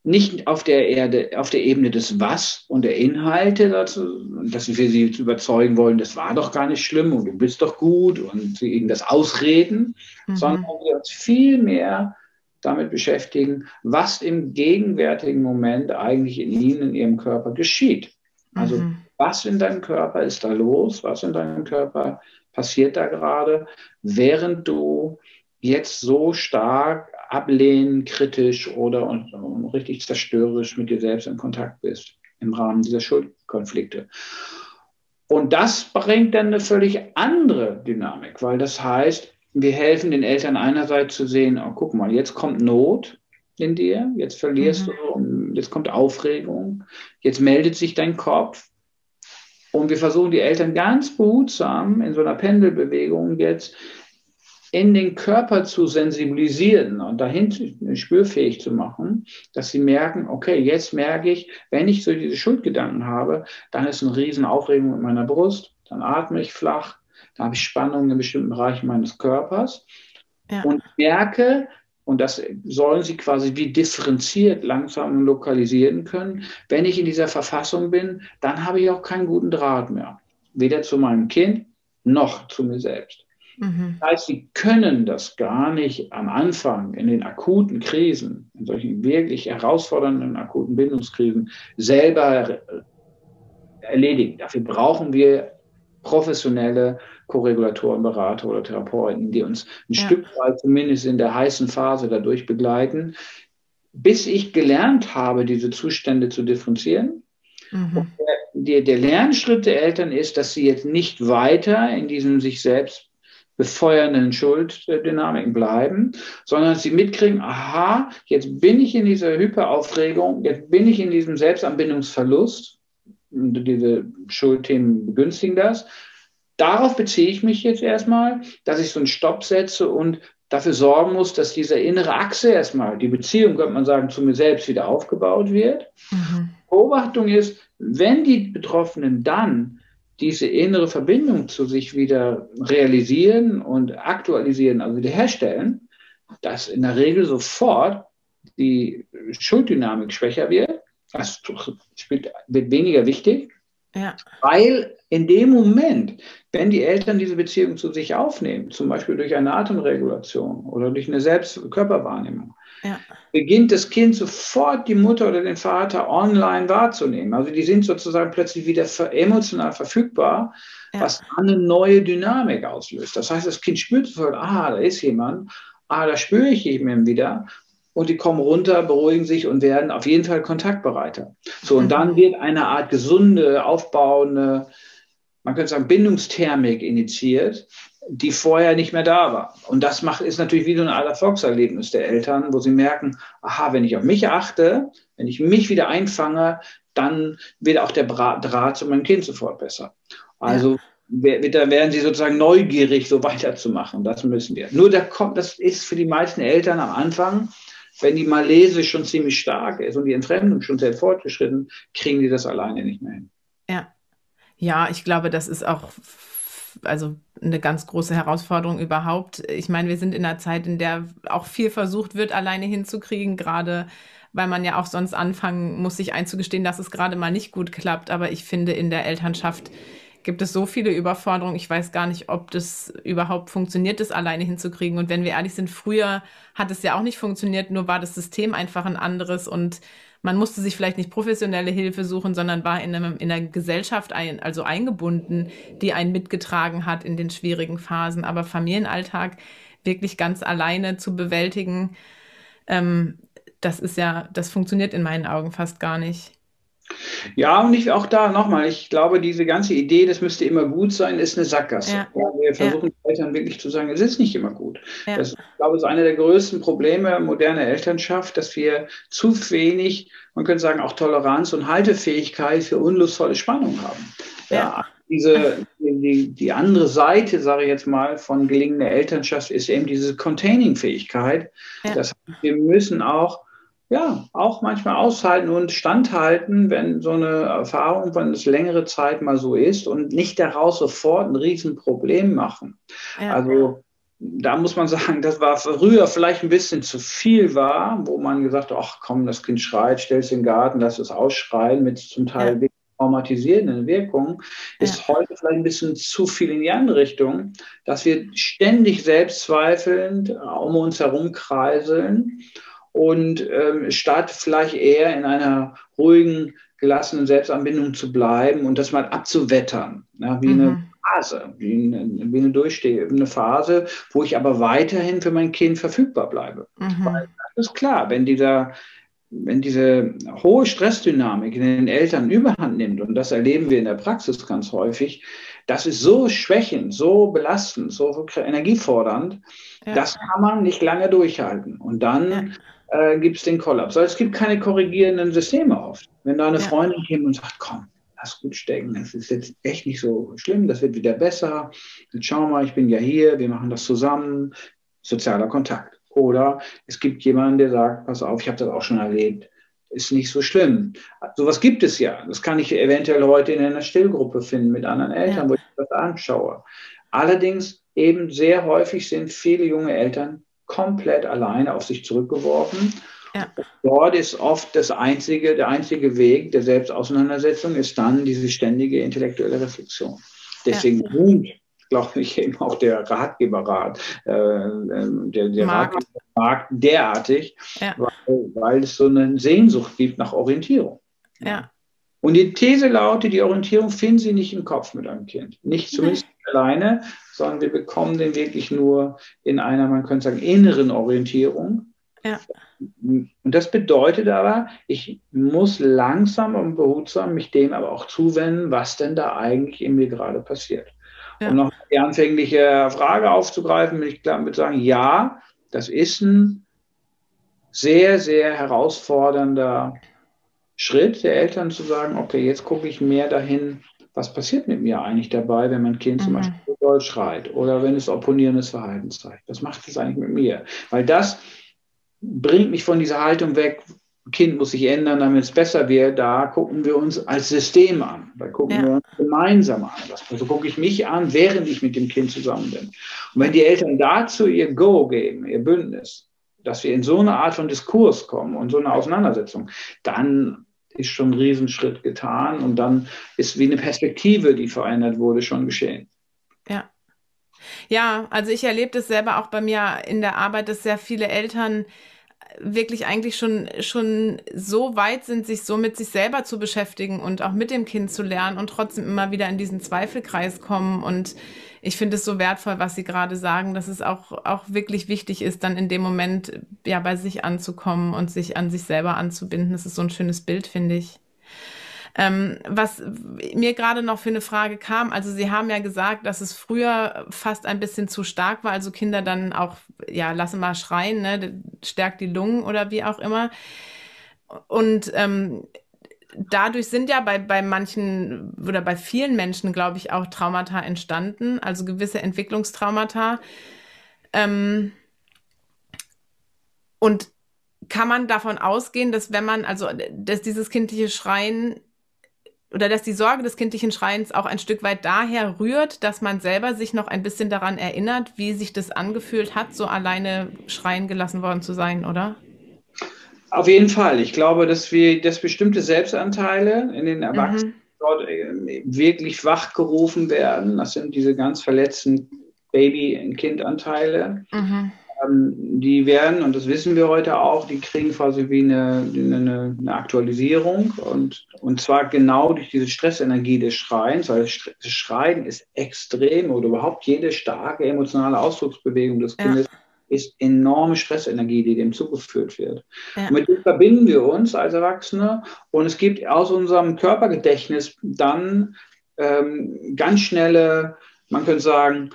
[SPEAKER 2] nicht auf der Erde, auf der Ebene des Was und der Inhalte dazu, dass wir sie überzeugen wollen, das war doch gar nicht schlimm und du bist doch gut und sie ihnen das ausreden, mhm. sondern wir uns viel mehr damit beschäftigen, was im gegenwärtigen Moment eigentlich in ihnen, in ihrem Körper geschieht. Also mhm. was in deinem Körper ist da los, was in deinem Körper passiert da gerade, während du jetzt so stark ablehnen, kritisch oder und, und richtig zerstörerisch mit dir selbst in Kontakt bist im Rahmen dieser Schuldkonflikte. Und das bringt dann eine völlig andere Dynamik, weil das heißt, wir helfen den Eltern einerseits zu sehen, oh, guck mal, jetzt kommt Not in dir, jetzt verlierst mhm. du, jetzt kommt Aufregung, jetzt meldet sich dein Kopf. Und wir versuchen die Eltern ganz behutsam in so einer Pendelbewegung jetzt in den Körper zu sensibilisieren und dahin spürfähig zu machen, dass sie merken, okay, jetzt merke ich, wenn ich so diese Schuldgedanken habe, dann ist eine riesen Aufregung in meiner Brust, dann atme ich flach, dann habe ich Spannungen in bestimmten Bereichen meines Körpers ja. und merke, und das sollen sie quasi wie differenziert langsam lokalisieren können. Wenn ich in dieser Verfassung bin, dann habe ich auch keinen guten Draht mehr. Weder zu meinem Kind noch zu mir selbst. Mhm. Das heißt, sie können das gar nicht am Anfang in den akuten Krisen, in solchen wirklich herausfordernden akuten Bindungskrisen selber erledigen. Dafür brauchen wir professionelle Korregulatoren, Berater oder Therapeuten, die uns ein ja. Stück weit zumindest in der heißen Phase dadurch begleiten, bis ich gelernt habe, diese Zustände zu differenzieren. Mhm. Der, der, Lernschritt der Eltern ist, dass sie jetzt nicht weiter in diesem sich selbst befeuernden Schulddynamiken bleiben, sondern sie mitkriegen, aha, jetzt bin ich in dieser Hyperaufregung, jetzt bin ich in diesem Selbstanbindungsverlust, diese Schuldthemen begünstigen das. Darauf beziehe ich mich jetzt erstmal, dass ich so einen Stopp setze und dafür sorgen muss, dass diese innere Achse erstmal, die Beziehung, könnte man sagen, zu mir selbst wieder aufgebaut wird. Mhm. Beobachtung ist, wenn die Betroffenen dann diese innere Verbindung zu sich wieder realisieren und aktualisieren, also wiederherstellen, dass in der Regel sofort die Schulddynamik schwächer wird. Das spielt, wird weniger wichtig, ja. weil in dem Moment, wenn die Eltern diese Beziehung zu sich aufnehmen, zum Beispiel durch eine Atemregulation oder durch eine Selbstkörperwahrnehmung, ja. beginnt das Kind sofort die Mutter oder den Vater online wahrzunehmen. Also die sind sozusagen plötzlich wieder emotional verfügbar, ja. was eine neue Dynamik auslöst. Das heißt, das Kind spürt sofort, ah, da ist jemand, ah, da spüre ich ihn wieder. Und die kommen runter, beruhigen sich und werden auf jeden Fall kontaktbereiter. So, und dann mhm. wird eine Art gesunde, aufbauende, man könnte sagen, Bindungsthermik initiiert, die vorher nicht mehr da war. Und das macht, ist natürlich wie so ein Erfolgserlebnis der Eltern, wo sie merken, aha, wenn ich auf mich achte, wenn ich mich wieder einfange, dann wird auch der Draht zu meinem Kind sofort besser. Also ja. da werden sie sozusagen neugierig, so weiterzumachen. Das müssen wir. Nur da kommt, das ist für die meisten Eltern am Anfang, wenn die Malese schon ziemlich stark ist und die Entfremdung schon sehr fortgeschritten, kriegen die das alleine nicht mehr hin.
[SPEAKER 1] Ja. Ja, ich glaube, das ist auch also eine ganz große Herausforderung überhaupt. Ich meine, wir sind in einer Zeit, in der auch viel versucht wird, alleine hinzukriegen, gerade weil man ja auch sonst anfangen muss, sich einzugestehen, dass es gerade mal nicht gut klappt. Aber ich finde, in der Elternschaft gibt es so viele Überforderungen. Ich weiß gar nicht, ob das überhaupt funktioniert, das alleine hinzukriegen. Und wenn wir ehrlich sind, früher hat es ja auch nicht funktioniert, nur war das System einfach ein anderes und man musste sich vielleicht nicht professionelle Hilfe suchen, sondern war in, einem, in einer Gesellschaft ein, also eingebunden, die einen mitgetragen hat in den schwierigen Phasen. Aber Familienalltag wirklich ganz alleine zu bewältigen, ähm, das ist ja, das funktioniert in meinen Augen fast gar nicht.
[SPEAKER 2] Ja, und ich auch da nochmal, ich glaube, diese ganze Idee, das müsste immer gut sein, ist eine Sackgasse. Ja. wir versuchen ja. Eltern wirklich zu sagen, es ist nicht immer gut. Ja. Das, ich glaube, ist einer der größten Probleme moderner Elternschaft, dass wir zu wenig, man könnte sagen, auch Toleranz und Haltefähigkeit für unlustvolle Spannung haben. Ja. Diese, die, die andere Seite, sage ich jetzt mal, von gelingender Elternschaft ist eben diese Containing-Fähigkeit. Das heißt, wir müssen auch ja, auch manchmal aushalten und standhalten, wenn so eine Erfahrung, wenn es längere Zeit mal so ist und nicht daraus sofort ein Riesenproblem machen. Ja. Also da muss man sagen, das war früher vielleicht ein bisschen zu viel war, wo man gesagt hat, ach komm, das Kind schreit, stell es in den Garten, lass es ausschreien mit zum Teil ja. traumatisierenden Wirkungen, ist ja. heute vielleicht ein bisschen zu viel in die andere Richtung, dass wir ständig selbstzweifelnd um uns herum kreiseln und ähm, statt vielleicht eher in einer ruhigen, gelassenen Selbstanbindung zu bleiben und das mal abzuwettern, ja, wie mhm. eine Phase, wie eine, wie eine durchstehende Phase, wo ich aber weiterhin für mein Kind verfügbar bleibe. Mhm. Weil das ist klar, wenn dieser wenn diese hohe Stressdynamik in den Eltern überhand nimmt, und das erleben wir in der Praxis ganz häufig, das ist so schwächend, so belastend, so energiefordernd, ja. das kann man nicht lange durchhalten. Und dann ja. Äh, gibt es den Kollaps. Also es gibt keine korrigierenden Systeme oft. Wenn da eine ja. Freundin kommt und sagt, komm, lass gut stecken, das ist jetzt echt nicht so schlimm, das wird wieder besser. Jetzt schau mal, ich bin ja hier, wir machen das zusammen. Sozialer Kontakt. Oder es gibt jemanden, der sagt, pass auf, ich habe das auch schon erlebt, ist nicht so schlimm. Sowas gibt es ja. Das kann ich eventuell heute in einer Stillgruppe finden mit anderen Eltern, ja. wo ich das anschaue. Allerdings eben sehr häufig sind viele junge Eltern komplett alleine auf sich zurückgeworfen. Ja. Dort ist oft das einzige, der einzige Weg der Selbstauseinandersetzung ist dann diese ständige intellektuelle Reflexion. Deswegen ja. ruht glaube ich, eben auch der Ratgeberrat, äh, ähm, der, der Markt. Ratgebermarkt derartig, ja. weil, weil, es so eine Sehnsucht gibt nach Orientierung.
[SPEAKER 1] Ja.
[SPEAKER 2] Und die These lautet, die Orientierung finden Sie nicht im Kopf mit einem Kind. Nicht zumindest alleine, sondern wir bekommen den wirklich nur in einer, man könnte sagen, inneren Orientierung.
[SPEAKER 1] Ja.
[SPEAKER 2] Und das bedeutet aber, ich muss langsam und behutsam mich dem aber auch zuwenden, was denn da eigentlich in mir gerade passiert. Ja. Um noch die anfängliche Frage aufzugreifen, will ich klar mit sagen, ja, das ist ein sehr, sehr herausfordernder Schritt der Eltern zu sagen, okay, jetzt gucke ich mehr dahin, was passiert mit mir eigentlich dabei, wenn mein Kind mhm. zum Beispiel doll schreit oder wenn es opponierendes Verhalten zeigt. Was macht es eigentlich mit mir? Weil das bringt mich von dieser Haltung weg, Kind muss sich ändern, damit es besser wird, da gucken wir uns als System an. Da gucken ja. wir uns gemeinsam an. Das, also gucke ich mich an, während ich mit dem Kind zusammen bin. Und wenn die Eltern dazu ihr Go geben, ihr Bündnis, dass wir in so eine Art von Diskurs kommen und so eine Auseinandersetzung, dann ist schon ein Riesenschritt getan und dann ist wie eine Perspektive, die verändert wurde, schon geschehen.
[SPEAKER 1] Ja. Ja, also ich erlebe das selber auch bei mir in der Arbeit, dass sehr viele Eltern wirklich eigentlich schon, schon so weit sind, sich so mit sich selber zu beschäftigen und auch mit dem Kind zu lernen und trotzdem immer wieder in diesen Zweifelkreis kommen. Und ich finde es so wertvoll, was Sie gerade sagen, dass es auch, auch wirklich wichtig ist, dann in dem Moment ja bei sich anzukommen und sich an sich selber anzubinden. Das ist so ein schönes Bild, finde ich. Ähm, was mir gerade noch für eine Frage kam, also Sie haben ja gesagt, dass es früher fast ein bisschen zu stark war, also Kinder dann auch, ja, lassen mal schreien, ne, stärkt die Lungen oder wie auch immer. Und ähm, dadurch sind ja bei, bei manchen oder bei vielen Menschen, glaube ich, auch Traumata entstanden, also gewisse Entwicklungstraumata. Ähm, und kann man davon ausgehen, dass wenn man, also dass dieses kindliche Schreien oder dass die Sorge des kindlichen Schreins auch ein Stück weit daher rührt, dass man selber sich noch ein bisschen daran erinnert, wie sich das angefühlt hat, so alleine schreien gelassen worden zu sein, oder?
[SPEAKER 2] Auf jeden Fall. Ich glaube, dass wir, dass bestimmte Selbstanteile in den Erwachsenen mhm. dort äh, wirklich wachgerufen werden. Das sind diese ganz verletzten Baby- und Kindanteile. Mhm ähm, die werden, und das wissen wir heute auch, die kriegen quasi wie eine, eine, eine, Aktualisierung und, und zwar genau durch diese Stressenergie des Schreins, weil das Schreien ist extrem oder überhaupt jede starke emotionale Ausdrucksbewegung des Kindes ja. Ist enorme Stressenergie, die dem zugeführt wird. Ja. Mit dem verbinden wir uns als Erwachsene und es gibt aus unserem Körpergedächtnis dann ähm, ganz schnelle, man könnte sagen,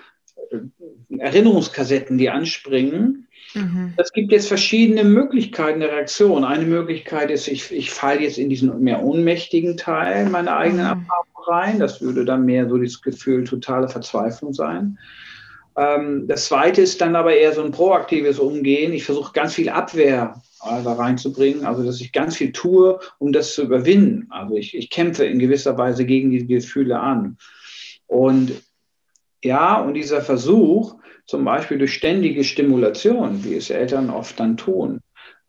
[SPEAKER 2] Erinnerungskassetten, die anspringen. Mhm. Es gibt jetzt verschiedene Möglichkeiten der Reaktion. Eine Möglichkeit ist, ich, ich falle jetzt in diesen mehr ohnmächtigen Teil meiner eigenen mhm. Erfahrung rein. Das würde dann mehr so das Gefühl totale Verzweiflung sein. Ähm, das zweite ist dann aber eher so ein proaktives Umgehen. Ich versuche ganz viel Abwehr da reinzubringen, also dass ich ganz viel tue, um das zu überwinden. Also ich, ich kämpfe in gewisser Weise gegen die Gefühle an. Und ja, und dieser Versuch, zum Beispiel durch ständige Stimulation, wie es Eltern oft dann tun,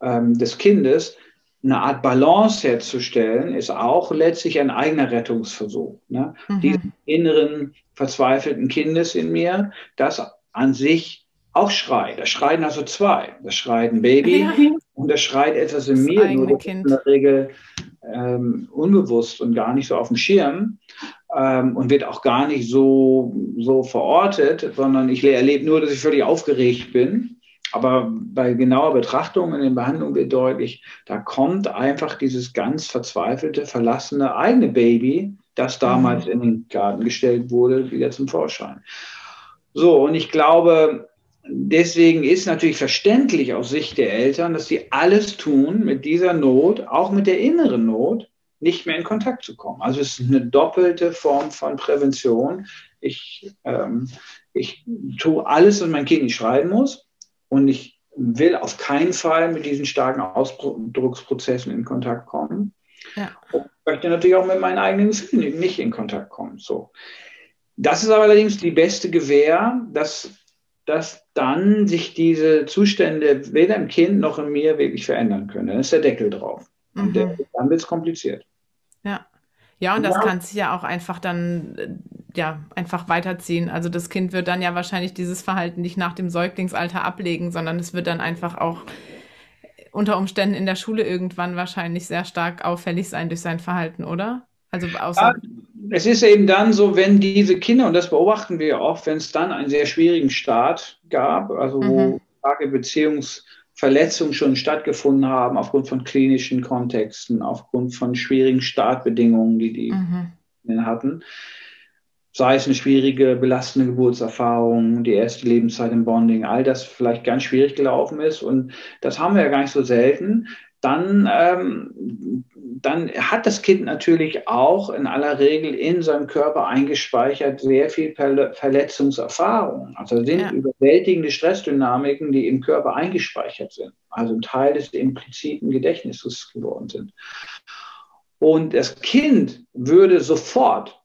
[SPEAKER 2] ähm, des Kindes, eine Art Balance herzustellen, ist auch letztlich ein eigener Rettungsversuch. Ne? Mhm. Diesen inneren verzweifelten Kindes in mir, das an sich auch schreit. Da schreien also zwei. Das schreit ein Baby ja. und das schreit etwas in das mir, nur in der Regel ähm, unbewusst und gar nicht so auf dem Schirm ähm, und wird auch gar nicht so, so verortet, sondern ich erlebe nur, dass ich völlig aufgeregt bin. Aber bei genauer Betrachtung in den Behandlungen wird deutlich, da kommt einfach dieses ganz verzweifelte, verlassene eigene Baby, das damals mhm. in den Garten gestellt wurde, wieder zum Vorschein. So, und ich glaube, deswegen ist natürlich verständlich aus Sicht der Eltern, dass sie alles tun, mit dieser Not, auch mit der inneren Not, nicht mehr in Kontakt zu kommen. Also es ist eine doppelte Form von Prävention. Ich, ähm, ich tue alles, was mein Kind nicht schreiben muss und ich will auf keinen Fall mit diesen starken Ausdrucksprozessen in Kontakt kommen. Ja. Und möchte natürlich auch mit meinen eigenen Gefühlen nicht in Kontakt kommen. So. Das ist aber allerdings die beste Gewähr, dass, dass dann sich diese Zustände weder im Kind noch in mir wirklich verändern können. Dann ist der Deckel drauf. Mhm. Und der, dann wird es kompliziert.
[SPEAKER 1] Ja. Ja, und das ja. kann sich ja auch einfach dann ja einfach weiterziehen. Also das Kind wird dann ja wahrscheinlich dieses Verhalten nicht nach dem Säuglingsalter ablegen, sondern es wird dann einfach auch unter Umständen in der Schule irgendwann wahrscheinlich sehr stark auffällig sein durch sein Verhalten, oder?
[SPEAKER 2] Also außer ja, es ist eben dann so, wenn diese Kinder, und das beobachten wir oft, wenn es dann einen sehr schwierigen Start gab, also mhm. wo starke Beziehungsverletzungen schon stattgefunden haben, aufgrund von klinischen Kontexten, aufgrund von schwierigen Startbedingungen, die die mhm. hatten, sei es eine schwierige, belastende Geburtserfahrung, die erste Lebenszeit im Bonding, all das vielleicht ganz schwierig gelaufen ist. Und das haben wir ja gar nicht so selten. Dann, ähm, dann hat das Kind natürlich auch in aller Regel in seinem Körper eingespeichert sehr viel Verletzungserfahrung. Also sind ja. überwältigende Stressdynamiken, die im Körper eingespeichert sind, also ein Teil des impliziten Gedächtnisses geworden sind. Und das Kind würde sofort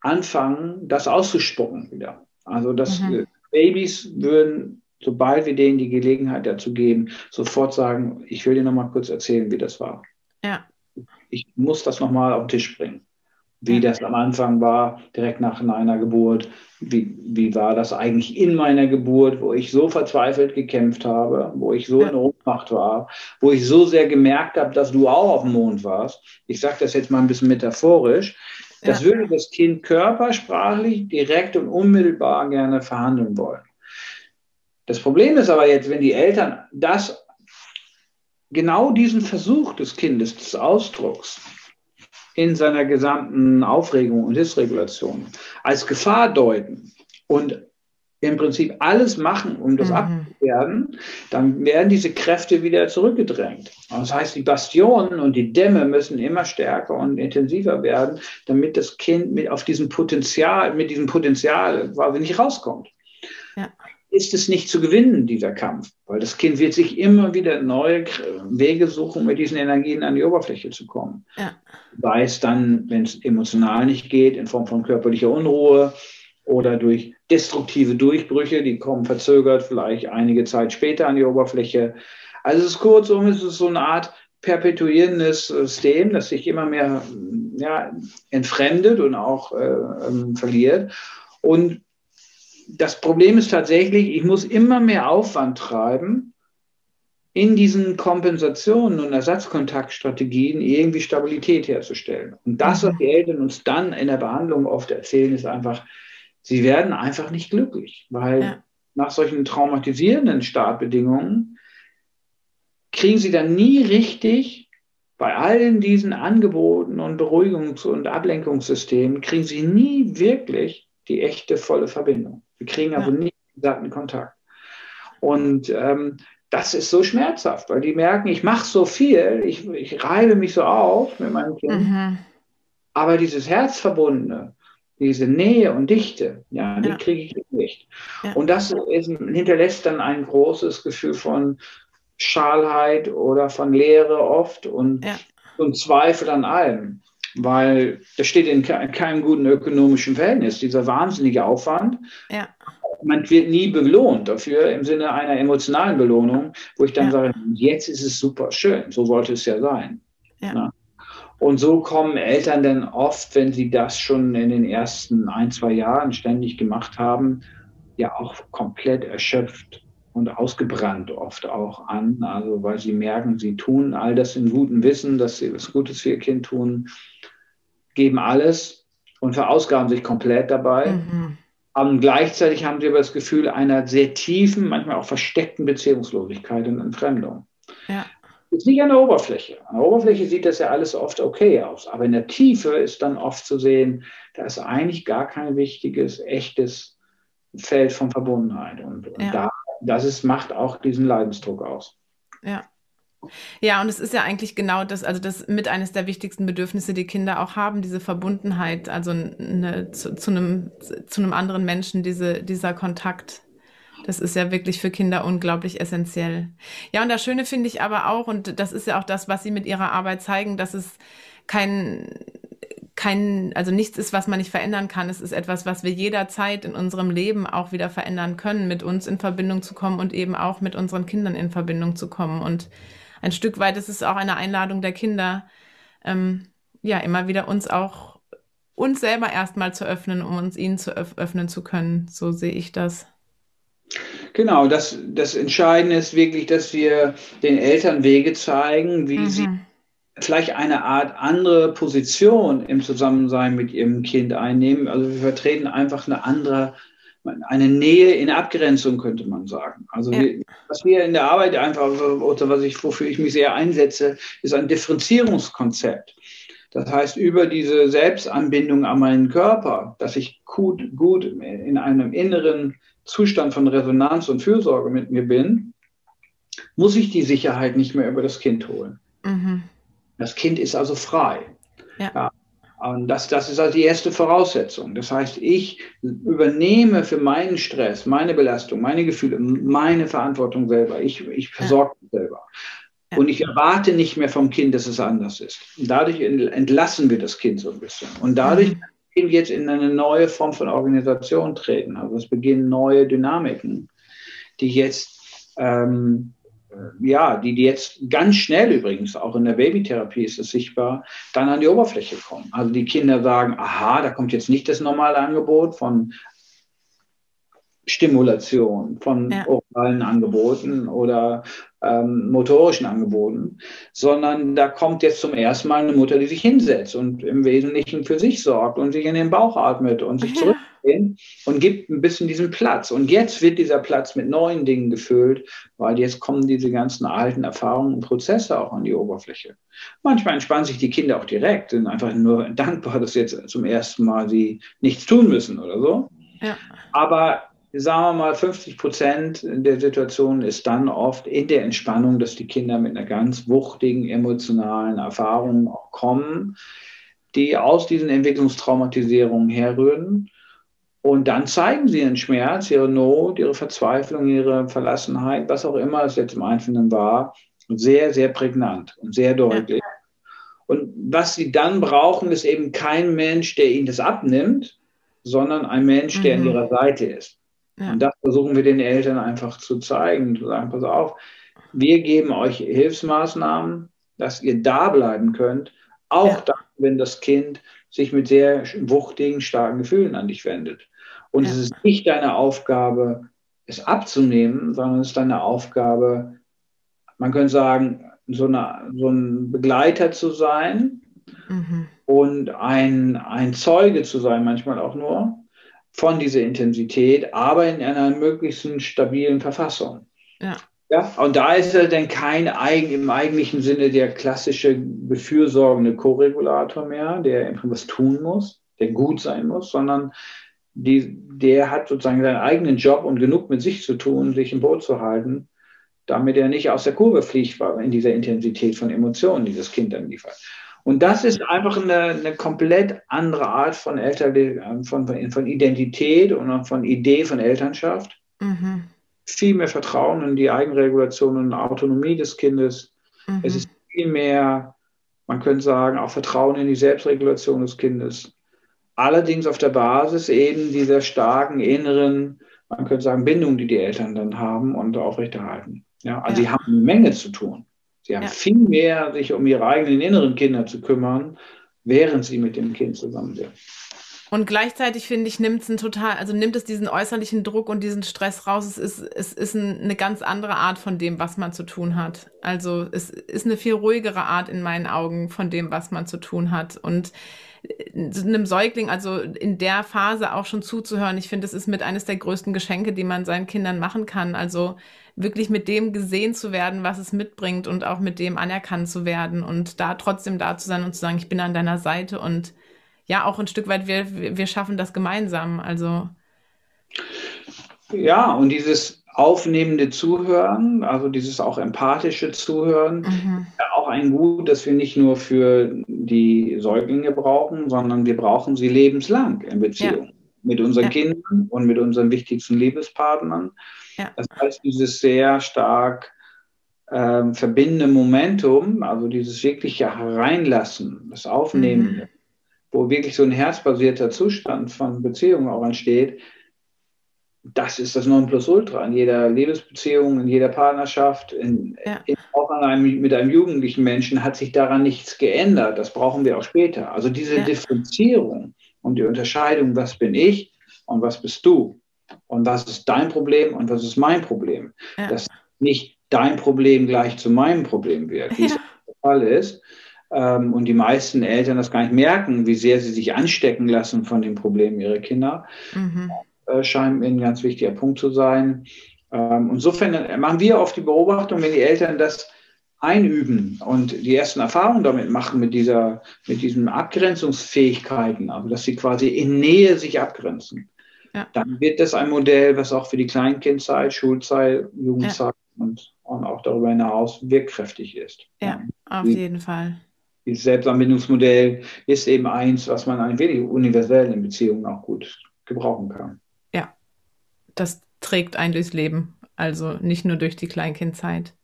[SPEAKER 2] anfangen, das auszuspucken wieder. Also dass mhm. Babys würden, sobald wir denen die Gelegenheit dazu geben, sofort sagen, ich will dir noch mal kurz erzählen, wie das war. Ja. Ich muss das noch mal auf den Tisch bringen. Wie das am Anfang war, direkt nach einer Geburt. Wie, wie war das eigentlich in meiner Geburt, wo ich so verzweifelt gekämpft habe, wo ich so ja. in Ohnmacht war, wo ich so sehr gemerkt habe, dass du auch auf dem Mond warst. Ich sage das jetzt mal ein bisschen metaphorisch das ja. würde das Kind körpersprachlich direkt und unmittelbar gerne verhandeln wollen. Das Problem ist aber jetzt, wenn die Eltern das, genau diesen Versuch des Kindes, des Ausdrucks in seiner gesamten Aufregung und Dysregulation als Gefahr deuten und im Prinzip alles machen, um das mhm. Abzuwehren, dann werden diese Kräfte wieder zurückgedrängt. Das heißt, die Bastionen und die Dämme müssen immer stärker und intensiver werden, damit das Kind mit auf diesem Potenzial, mit diesem Potenzial quasi nicht rauskommt. Ja. Ist es nicht zu gewinnen, dieser Kampf, weil das Kind wird sich immer wieder neue Wege suchen, mit diesen Energien an die Oberfläche zu kommen. Ja. Sei es dann, wenn es emotional nicht geht, in Form von körperlicher Unruhe, oder durch destruktive Durchbrüche, die kommen verzögert vielleicht einige Zeit später an die Oberfläche. Also es ist kurzum, es ist so eine Art perpetuierendes System, das sich immer mehr ja, entfremdet und auch äh, ähm, verliert. Und das Problem ist tatsächlich, ich muss immer mehr Aufwand treiben, in diesen Kompensationen und Ersatzkontaktstrategien irgendwie Stabilität herzustellen. Und das, was die Eltern uns dann in der Behandlung oft erzählen, ist einfach, sie werden einfach nicht glücklich, weil ja. nach solchen traumatisierenden Startbedingungen kriegen sie dann nie richtig bei allen diesen Angeboten und Beruhigungs- und Ablenkungssystemen, kriegen sie nie wirklich die echte volle Verbindung. Sie kriegen also ja. nie satten Kontakt. Und ähm, das ist so schmerzhaft, weil die merken, ich mache so viel, ich, ich reibe mich so auf mit meinem Kind, mhm. aber dieses Herzverbundene, diese Nähe und Dichte, ja, die ja. kriege ich nicht. Ja. Und das ist, hinterlässt dann ein großes Gefühl von Schalheit oder von Leere oft und, ja. und Zweifel an allem. Weil das steht in keinem guten ökonomischen Verhältnis, dieser wahnsinnige Aufwand. Ja. Man wird nie belohnt dafür im Sinne einer emotionalen Belohnung, wo ich dann sage, jetzt ist es super schön, so sollte es ja sein. Ja. Und so kommen Eltern dann oft, wenn sie das schon in den ersten ein, zwei Jahren ständig gemacht haben, ja auch komplett erschöpft und ausgebrannt oft auch an. Also weil sie merken, sie tun all das in gutem Wissen, dass sie was Gutes für ihr Kind tun, geben alles und verausgaben sich komplett dabei. Mhm. Und gleichzeitig haben sie aber das Gefühl einer sehr tiefen, manchmal auch versteckten Beziehungslosigkeit und Entfremdung. Ja. Ist nicht an der Oberfläche. An der Oberfläche sieht das ja alles oft okay aus, aber in der Tiefe ist dann oft zu sehen, da ist eigentlich gar kein wichtiges, echtes Feld von Verbundenheit. Und, ja. und da, das ist, macht auch diesen Leidensdruck aus.
[SPEAKER 1] Ja. Ja, und es ist ja eigentlich genau das, also das mit eines der wichtigsten Bedürfnisse, die Kinder auch haben, diese Verbundenheit, also eine, zu, zu, einem, zu einem anderen Menschen, diese, dieser Kontakt. Das ist ja wirklich für Kinder unglaublich essentiell. Ja, und das Schöne finde ich aber auch, und das ist ja auch das, was Sie mit Ihrer Arbeit zeigen, dass es kein, kein, also nichts ist, was man nicht verändern kann. Es ist etwas, was wir jederzeit in unserem Leben auch wieder verändern können, mit uns in Verbindung zu kommen und eben auch mit unseren Kindern in Verbindung zu kommen. Und ein Stück weit ist es auch eine Einladung der Kinder, ähm, ja, immer wieder uns auch uns selber erstmal zu öffnen, um uns ihnen zu öff öffnen zu können. So sehe ich das.
[SPEAKER 2] Genau, das, das Entscheidende ist wirklich, dass wir den Eltern Wege zeigen, wie mhm. sie vielleicht eine Art andere Position im Zusammensein mit ihrem Kind einnehmen. Also wir vertreten einfach eine andere eine Nähe in Abgrenzung, könnte man sagen. Also ja. wir, was wir in der Arbeit einfach, oder was ich, wofür ich mich sehr einsetze, ist ein Differenzierungskonzept. Das heißt, über diese Selbstanbindung an meinen Körper, dass ich gut, gut in einem inneren Zustand von Resonanz und Fürsorge mit mir bin, muss ich die Sicherheit nicht mehr über das Kind holen. Mhm. Das Kind ist also frei. Ja. ja. Und das, das ist also die erste Voraussetzung. Das heißt, ich übernehme für meinen Stress, meine Belastung, meine Gefühle, meine Verantwortung selber. Ich, ich versorge mich selber. Und ich erwarte nicht mehr vom Kind, dass es anders ist. Und dadurch entlassen wir das Kind so ein bisschen. Und dadurch mhm. können wir jetzt in eine neue Form von Organisation treten. Also es beginnen neue Dynamiken, die jetzt ähm, ja, die, die jetzt ganz schnell übrigens, auch in der Babytherapie ist es sichtbar, dann an die Oberfläche kommen. Also die Kinder sagen, aha, da kommt jetzt nicht das normale Angebot von Stimulation, von ja. oralen Angeboten oder ähm, motorischen Angeboten, sondern da kommt jetzt zum ersten Mal eine Mutter, die sich hinsetzt und im Wesentlichen für sich sorgt und sich in den Bauch atmet und sich zurück und gibt ein bisschen diesen Platz. Und jetzt wird dieser Platz mit neuen Dingen gefüllt, weil jetzt kommen diese ganzen alten Erfahrungen und Prozesse auch an die Oberfläche. Manchmal entspannen sich die Kinder auch direkt, sind einfach nur dankbar, dass jetzt zum ersten Mal sie nichts tun müssen oder so. Ja. Aber sagen wir mal, 50 Prozent der Situation ist dann oft in der Entspannung, dass die Kinder mit einer ganz wuchtigen emotionalen Erfahrung auch kommen, die aus diesen Entwicklungstraumatisierungen herrühren und dann zeigen sie ihren Schmerz, ihre Not, ihre Verzweiflung, ihre Verlassenheit, was auch immer es jetzt im Einzelnen war, sehr, sehr prägnant und sehr deutlich. Ja. Und was sie dann brauchen, ist eben kein Mensch, der ihnen das abnimmt, sondern ein Mensch, der mhm. an ihrer Seite ist. Ja. Und das versuchen wir den Eltern einfach zu zeigen, zu sagen, pass auf, wir geben euch Hilfsmaßnahmen, dass ihr da bleiben könnt, auch ja. dann, wenn das Kind sich mit sehr wuchtigen, starken Gefühlen an dich wendet. Und ja. es ist nicht deine Aufgabe, es abzunehmen, sondern es ist deine Aufgabe, man könnte sagen, so, eine, so ein Begleiter zu sein mhm. und ein, ein Zeuge zu sein, manchmal auch nur, von dieser Intensität, aber in einer möglichst stabilen Verfassung. Ja. Ja, und da ist er denn kein eigen, im eigentlichen Sinne der klassische befürsorgende Co-Regulator mehr, der was tun muss, der gut sein muss, sondern die, der hat sozusagen seinen eigenen Job und genug mit sich zu tun, sich im Boot zu halten, damit er nicht aus der Kurve fliegt in dieser Intensität von Emotionen, die das Kind dann liefert. Und das ist einfach eine, eine komplett andere Art von, Eltern, von, von Identität und von Idee von Elternschaft. Mhm viel mehr Vertrauen in die Eigenregulation und Autonomie des Kindes. Mhm. Es ist viel mehr, man könnte sagen, auch Vertrauen in die Selbstregulation des Kindes. Allerdings auf der Basis eben dieser starken inneren, man könnte sagen, Bindung, die die Eltern dann haben und aufrechterhalten. Ja, also ja. sie haben eine Menge zu tun. Sie haben ja. viel mehr, sich um ihre eigenen inneren Kinder zu kümmern, während sie mit dem Kind zusammen sind.
[SPEAKER 1] Und gleichzeitig finde ich, nimmt es total, also nimmt es diesen äußerlichen Druck und diesen Stress raus. Es ist, es ist ein, eine ganz andere Art von dem, was man zu tun hat. Also es ist eine viel ruhigere Art in meinen Augen von dem, was man zu tun hat. Und einem Säugling, also in der Phase auch schon zuzuhören. Ich finde, es ist mit eines der größten Geschenke, die man seinen Kindern machen kann. Also wirklich mit dem gesehen zu werden, was es mitbringt und auch mit dem anerkannt zu werden und da trotzdem da zu sein und zu sagen, ich bin an deiner Seite und ja, auch ein Stück weit, wir, wir schaffen das gemeinsam. Also.
[SPEAKER 2] Ja, und dieses aufnehmende Zuhören, also dieses auch empathische Zuhören, mhm. Auch ein Gut, das wir nicht nur für die Säuglinge brauchen, sondern wir brauchen sie lebenslang in Beziehung ja. mit unseren ja. Kindern und mit unseren wichtigsten Liebespartnern. Ja. Das heißt, dieses sehr stark ähm, verbindende Momentum, also dieses wirkliche Hereinlassen, das Aufnehmen, mhm. wo wirklich so ein herzbasierter Zustand von Beziehungen auch entsteht, das ist das Nonplusultra in jeder Liebesbeziehung, in jeder Partnerschaft, in, ja. in, auch einem, mit einem jugendlichen Menschen hat sich daran nichts geändert. Das brauchen wir auch später. Also diese ja. Differenzierung und die Unterscheidung, was bin ich und was bist du und was ist dein Problem und was ist mein Problem. Ja. Dass nicht dein Problem gleich zu meinem Problem wird, wie es der Fall ist. Ähm, und die meisten Eltern das gar nicht merken, wie sehr sie sich anstecken lassen von den Problemen ihrer Kinder. Mhm scheint mir ein ganz wichtiger Punkt zu sein. Ähm, insofern machen wir oft die Beobachtung, wenn die Eltern das einüben und die ersten Erfahrungen damit machen mit dieser, mit diesen Abgrenzungsfähigkeiten, also dass sie quasi in Nähe sich abgrenzen, ja. dann wird das ein Modell, was auch für die Kleinkindzeit, Schulzeit, Jugendzeit ja. und, und, auch darüber hinaus wirkkräftig ist.
[SPEAKER 1] Ja, auf die, jeden Fall.
[SPEAKER 2] Dieses Selbstanbindungsmodell ist eben eins, was man ein wenig universell in Beziehungen auch gut gebrauchen kann
[SPEAKER 1] das trägt ein durchs Leben, also nicht nur durch die Kleinkindzeit.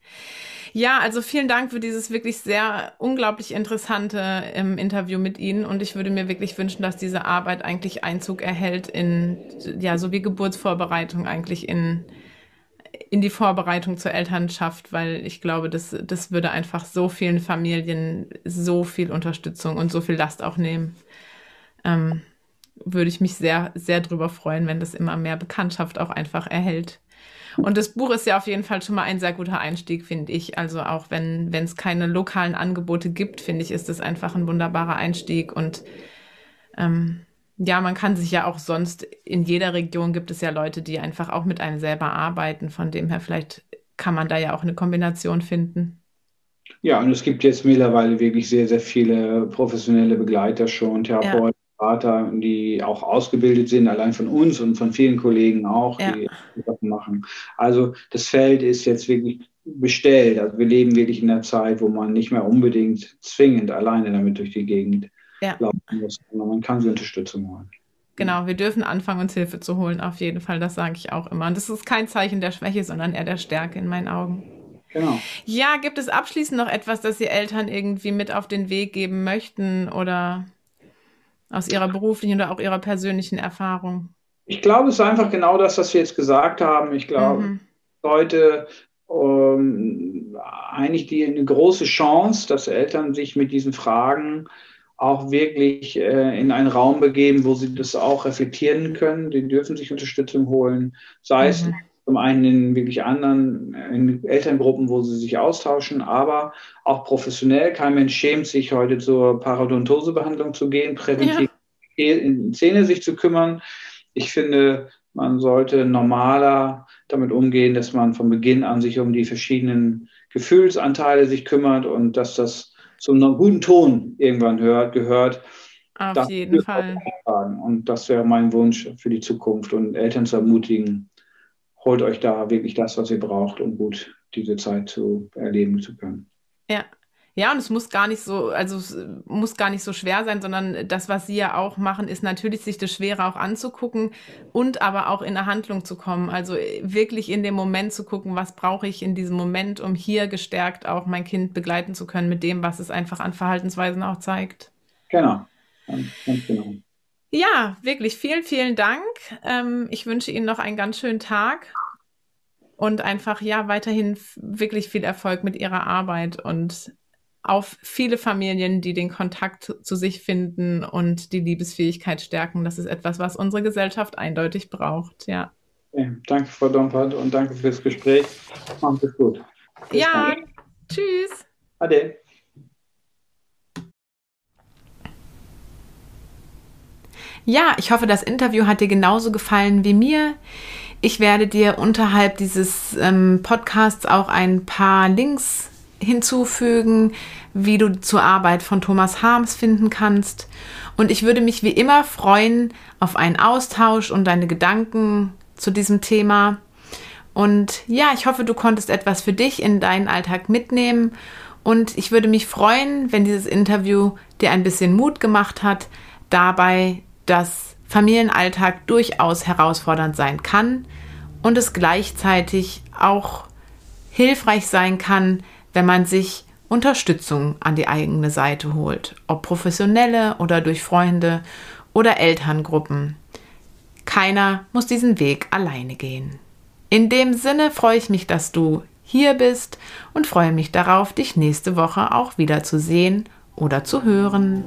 [SPEAKER 1] Ja, also vielen Dank für dieses wirklich sehr unglaublich interessante ähm, Interview mit Ihnen und ich würde mir wirklich wünschen, dass diese Arbeit eigentlich Einzug erhält in, ja, so wie Geburtsvorbereitung eigentlich in, in die Vorbereitung zur Elternschaft, weil ich glaube, das, das würde einfach so vielen Familien so viel Unterstützung und so viel Last auch nehmen. Ähm, würde ich mich sehr, sehr drüber freuen, wenn das immer mehr Bekanntschaft auch einfach erhält. Und das Buch ist ja auf jeden Fall schon mal ein sehr guter Einstieg, finde ich. Also auch wenn wenn es keine lokalen Angebote gibt, finde ich, ist es einfach ein wunderbarer Einstieg. Und ähm, ja, man kann sich ja auch sonst in jeder Region gibt es ja Leute, die einfach auch mit einem selber arbeiten. Von dem her vielleicht kann man da ja auch eine Kombination finden.
[SPEAKER 2] Ja, und es gibt jetzt mittlerweile wirklich sehr, sehr viele professionelle Begleiter schon, Therapeuten, Berater, die auch ausgebildet sind, allein von uns und von vielen Kollegen auch, ja. die das machen. Also das Feld ist jetzt wirklich bestellt. Also wir leben wirklich in einer Zeit, wo man nicht mehr unbedingt zwingend alleine damit durch die Gegend ja. laufen muss, sondern man kann sie Unterstützung holen.
[SPEAKER 1] Genau, wir dürfen anfangen, uns Hilfe zu holen, auf jeden Fall. Das sage ich auch immer. Und das ist kein Zeichen der Schwäche, sondern eher der Stärke in meinen Augen. Genau. Ja, gibt es abschließend noch etwas, das Sie Eltern irgendwie mit auf den Weg geben möchten oder aus Ihrer beruflichen oder auch Ihrer persönlichen Erfahrung?
[SPEAKER 2] Ich glaube, es ist einfach genau das, was wir jetzt gesagt haben. Ich glaube, mhm. heute ähm, eigentlich die, eine große Chance, dass Eltern sich mit diesen Fragen auch wirklich äh, in einen Raum begeben, wo sie das auch reflektieren können. Die dürfen sich Unterstützung holen, sei mhm. Zum einen in wirklich anderen in Elterngruppen, wo sie sich austauschen, aber auch professionell. Kein Mensch schämt sich heute zur Parodontosebehandlung zu gehen, präventiv ja. in Zähne sich zu kümmern. Ich finde, man sollte normaler damit umgehen, dass man von Beginn an sich um die verschiedenen Gefühlsanteile sich kümmert und dass das zum guten Ton irgendwann hört, gehört.
[SPEAKER 1] Auf jeden Fall.
[SPEAKER 2] Und das wäre mein Wunsch für die Zukunft und Eltern zu ermutigen, holt euch da wirklich das, was ihr braucht, um gut diese Zeit zu erleben zu können.
[SPEAKER 1] Ja. Ja, und es muss gar nicht so, also es muss gar nicht so schwer sein, sondern das, was Sie ja auch machen, ist natürlich, sich das Schwere auch anzugucken und aber auch in eine Handlung zu kommen. Also wirklich in dem Moment zu gucken, was brauche ich in diesem Moment, um hier gestärkt auch mein Kind begleiten zu können mit dem, was es einfach an Verhaltensweisen auch zeigt.
[SPEAKER 2] Genau, ganz genau.
[SPEAKER 1] Ja, wirklich vielen, vielen Dank. Ähm, ich wünsche Ihnen noch einen ganz schönen Tag und einfach ja weiterhin wirklich viel Erfolg mit Ihrer Arbeit und auf viele Familien, die den Kontakt zu sich finden und die Liebesfähigkeit stärken. Das ist etwas, was unsere Gesellschaft eindeutig braucht. Ja.
[SPEAKER 2] Okay, danke, Frau Dompert, und danke fürs Gespräch. Sie es gut.
[SPEAKER 1] Bis ja, dann. tschüss.
[SPEAKER 2] Ade.
[SPEAKER 1] Ja, ich hoffe, das Interview hat dir genauso gefallen wie mir. Ich werde dir unterhalb dieses ähm, Podcasts auch ein paar Links hinzufügen, wie du zur Arbeit von Thomas Harms finden kannst. Und ich würde mich wie immer freuen auf einen Austausch und deine Gedanken zu diesem Thema. Und ja, ich hoffe, du konntest etwas für dich in deinen Alltag mitnehmen. Und ich würde mich freuen, wenn dieses Interview dir ein bisschen Mut gemacht hat, dabei, dass Familienalltag durchaus herausfordernd sein kann und es gleichzeitig auch hilfreich sein kann, wenn man sich Unterstützung an die eigene Seite holt, ob professionelle oder durch Freunde oder Elterngruppen. Keiner muss diesen Weg alleine gehen. In dem Sinne freue ich mich, dass du hier bist und freue mich darauf, dich nächste Woche auch wieder zu sehen oder zu hören.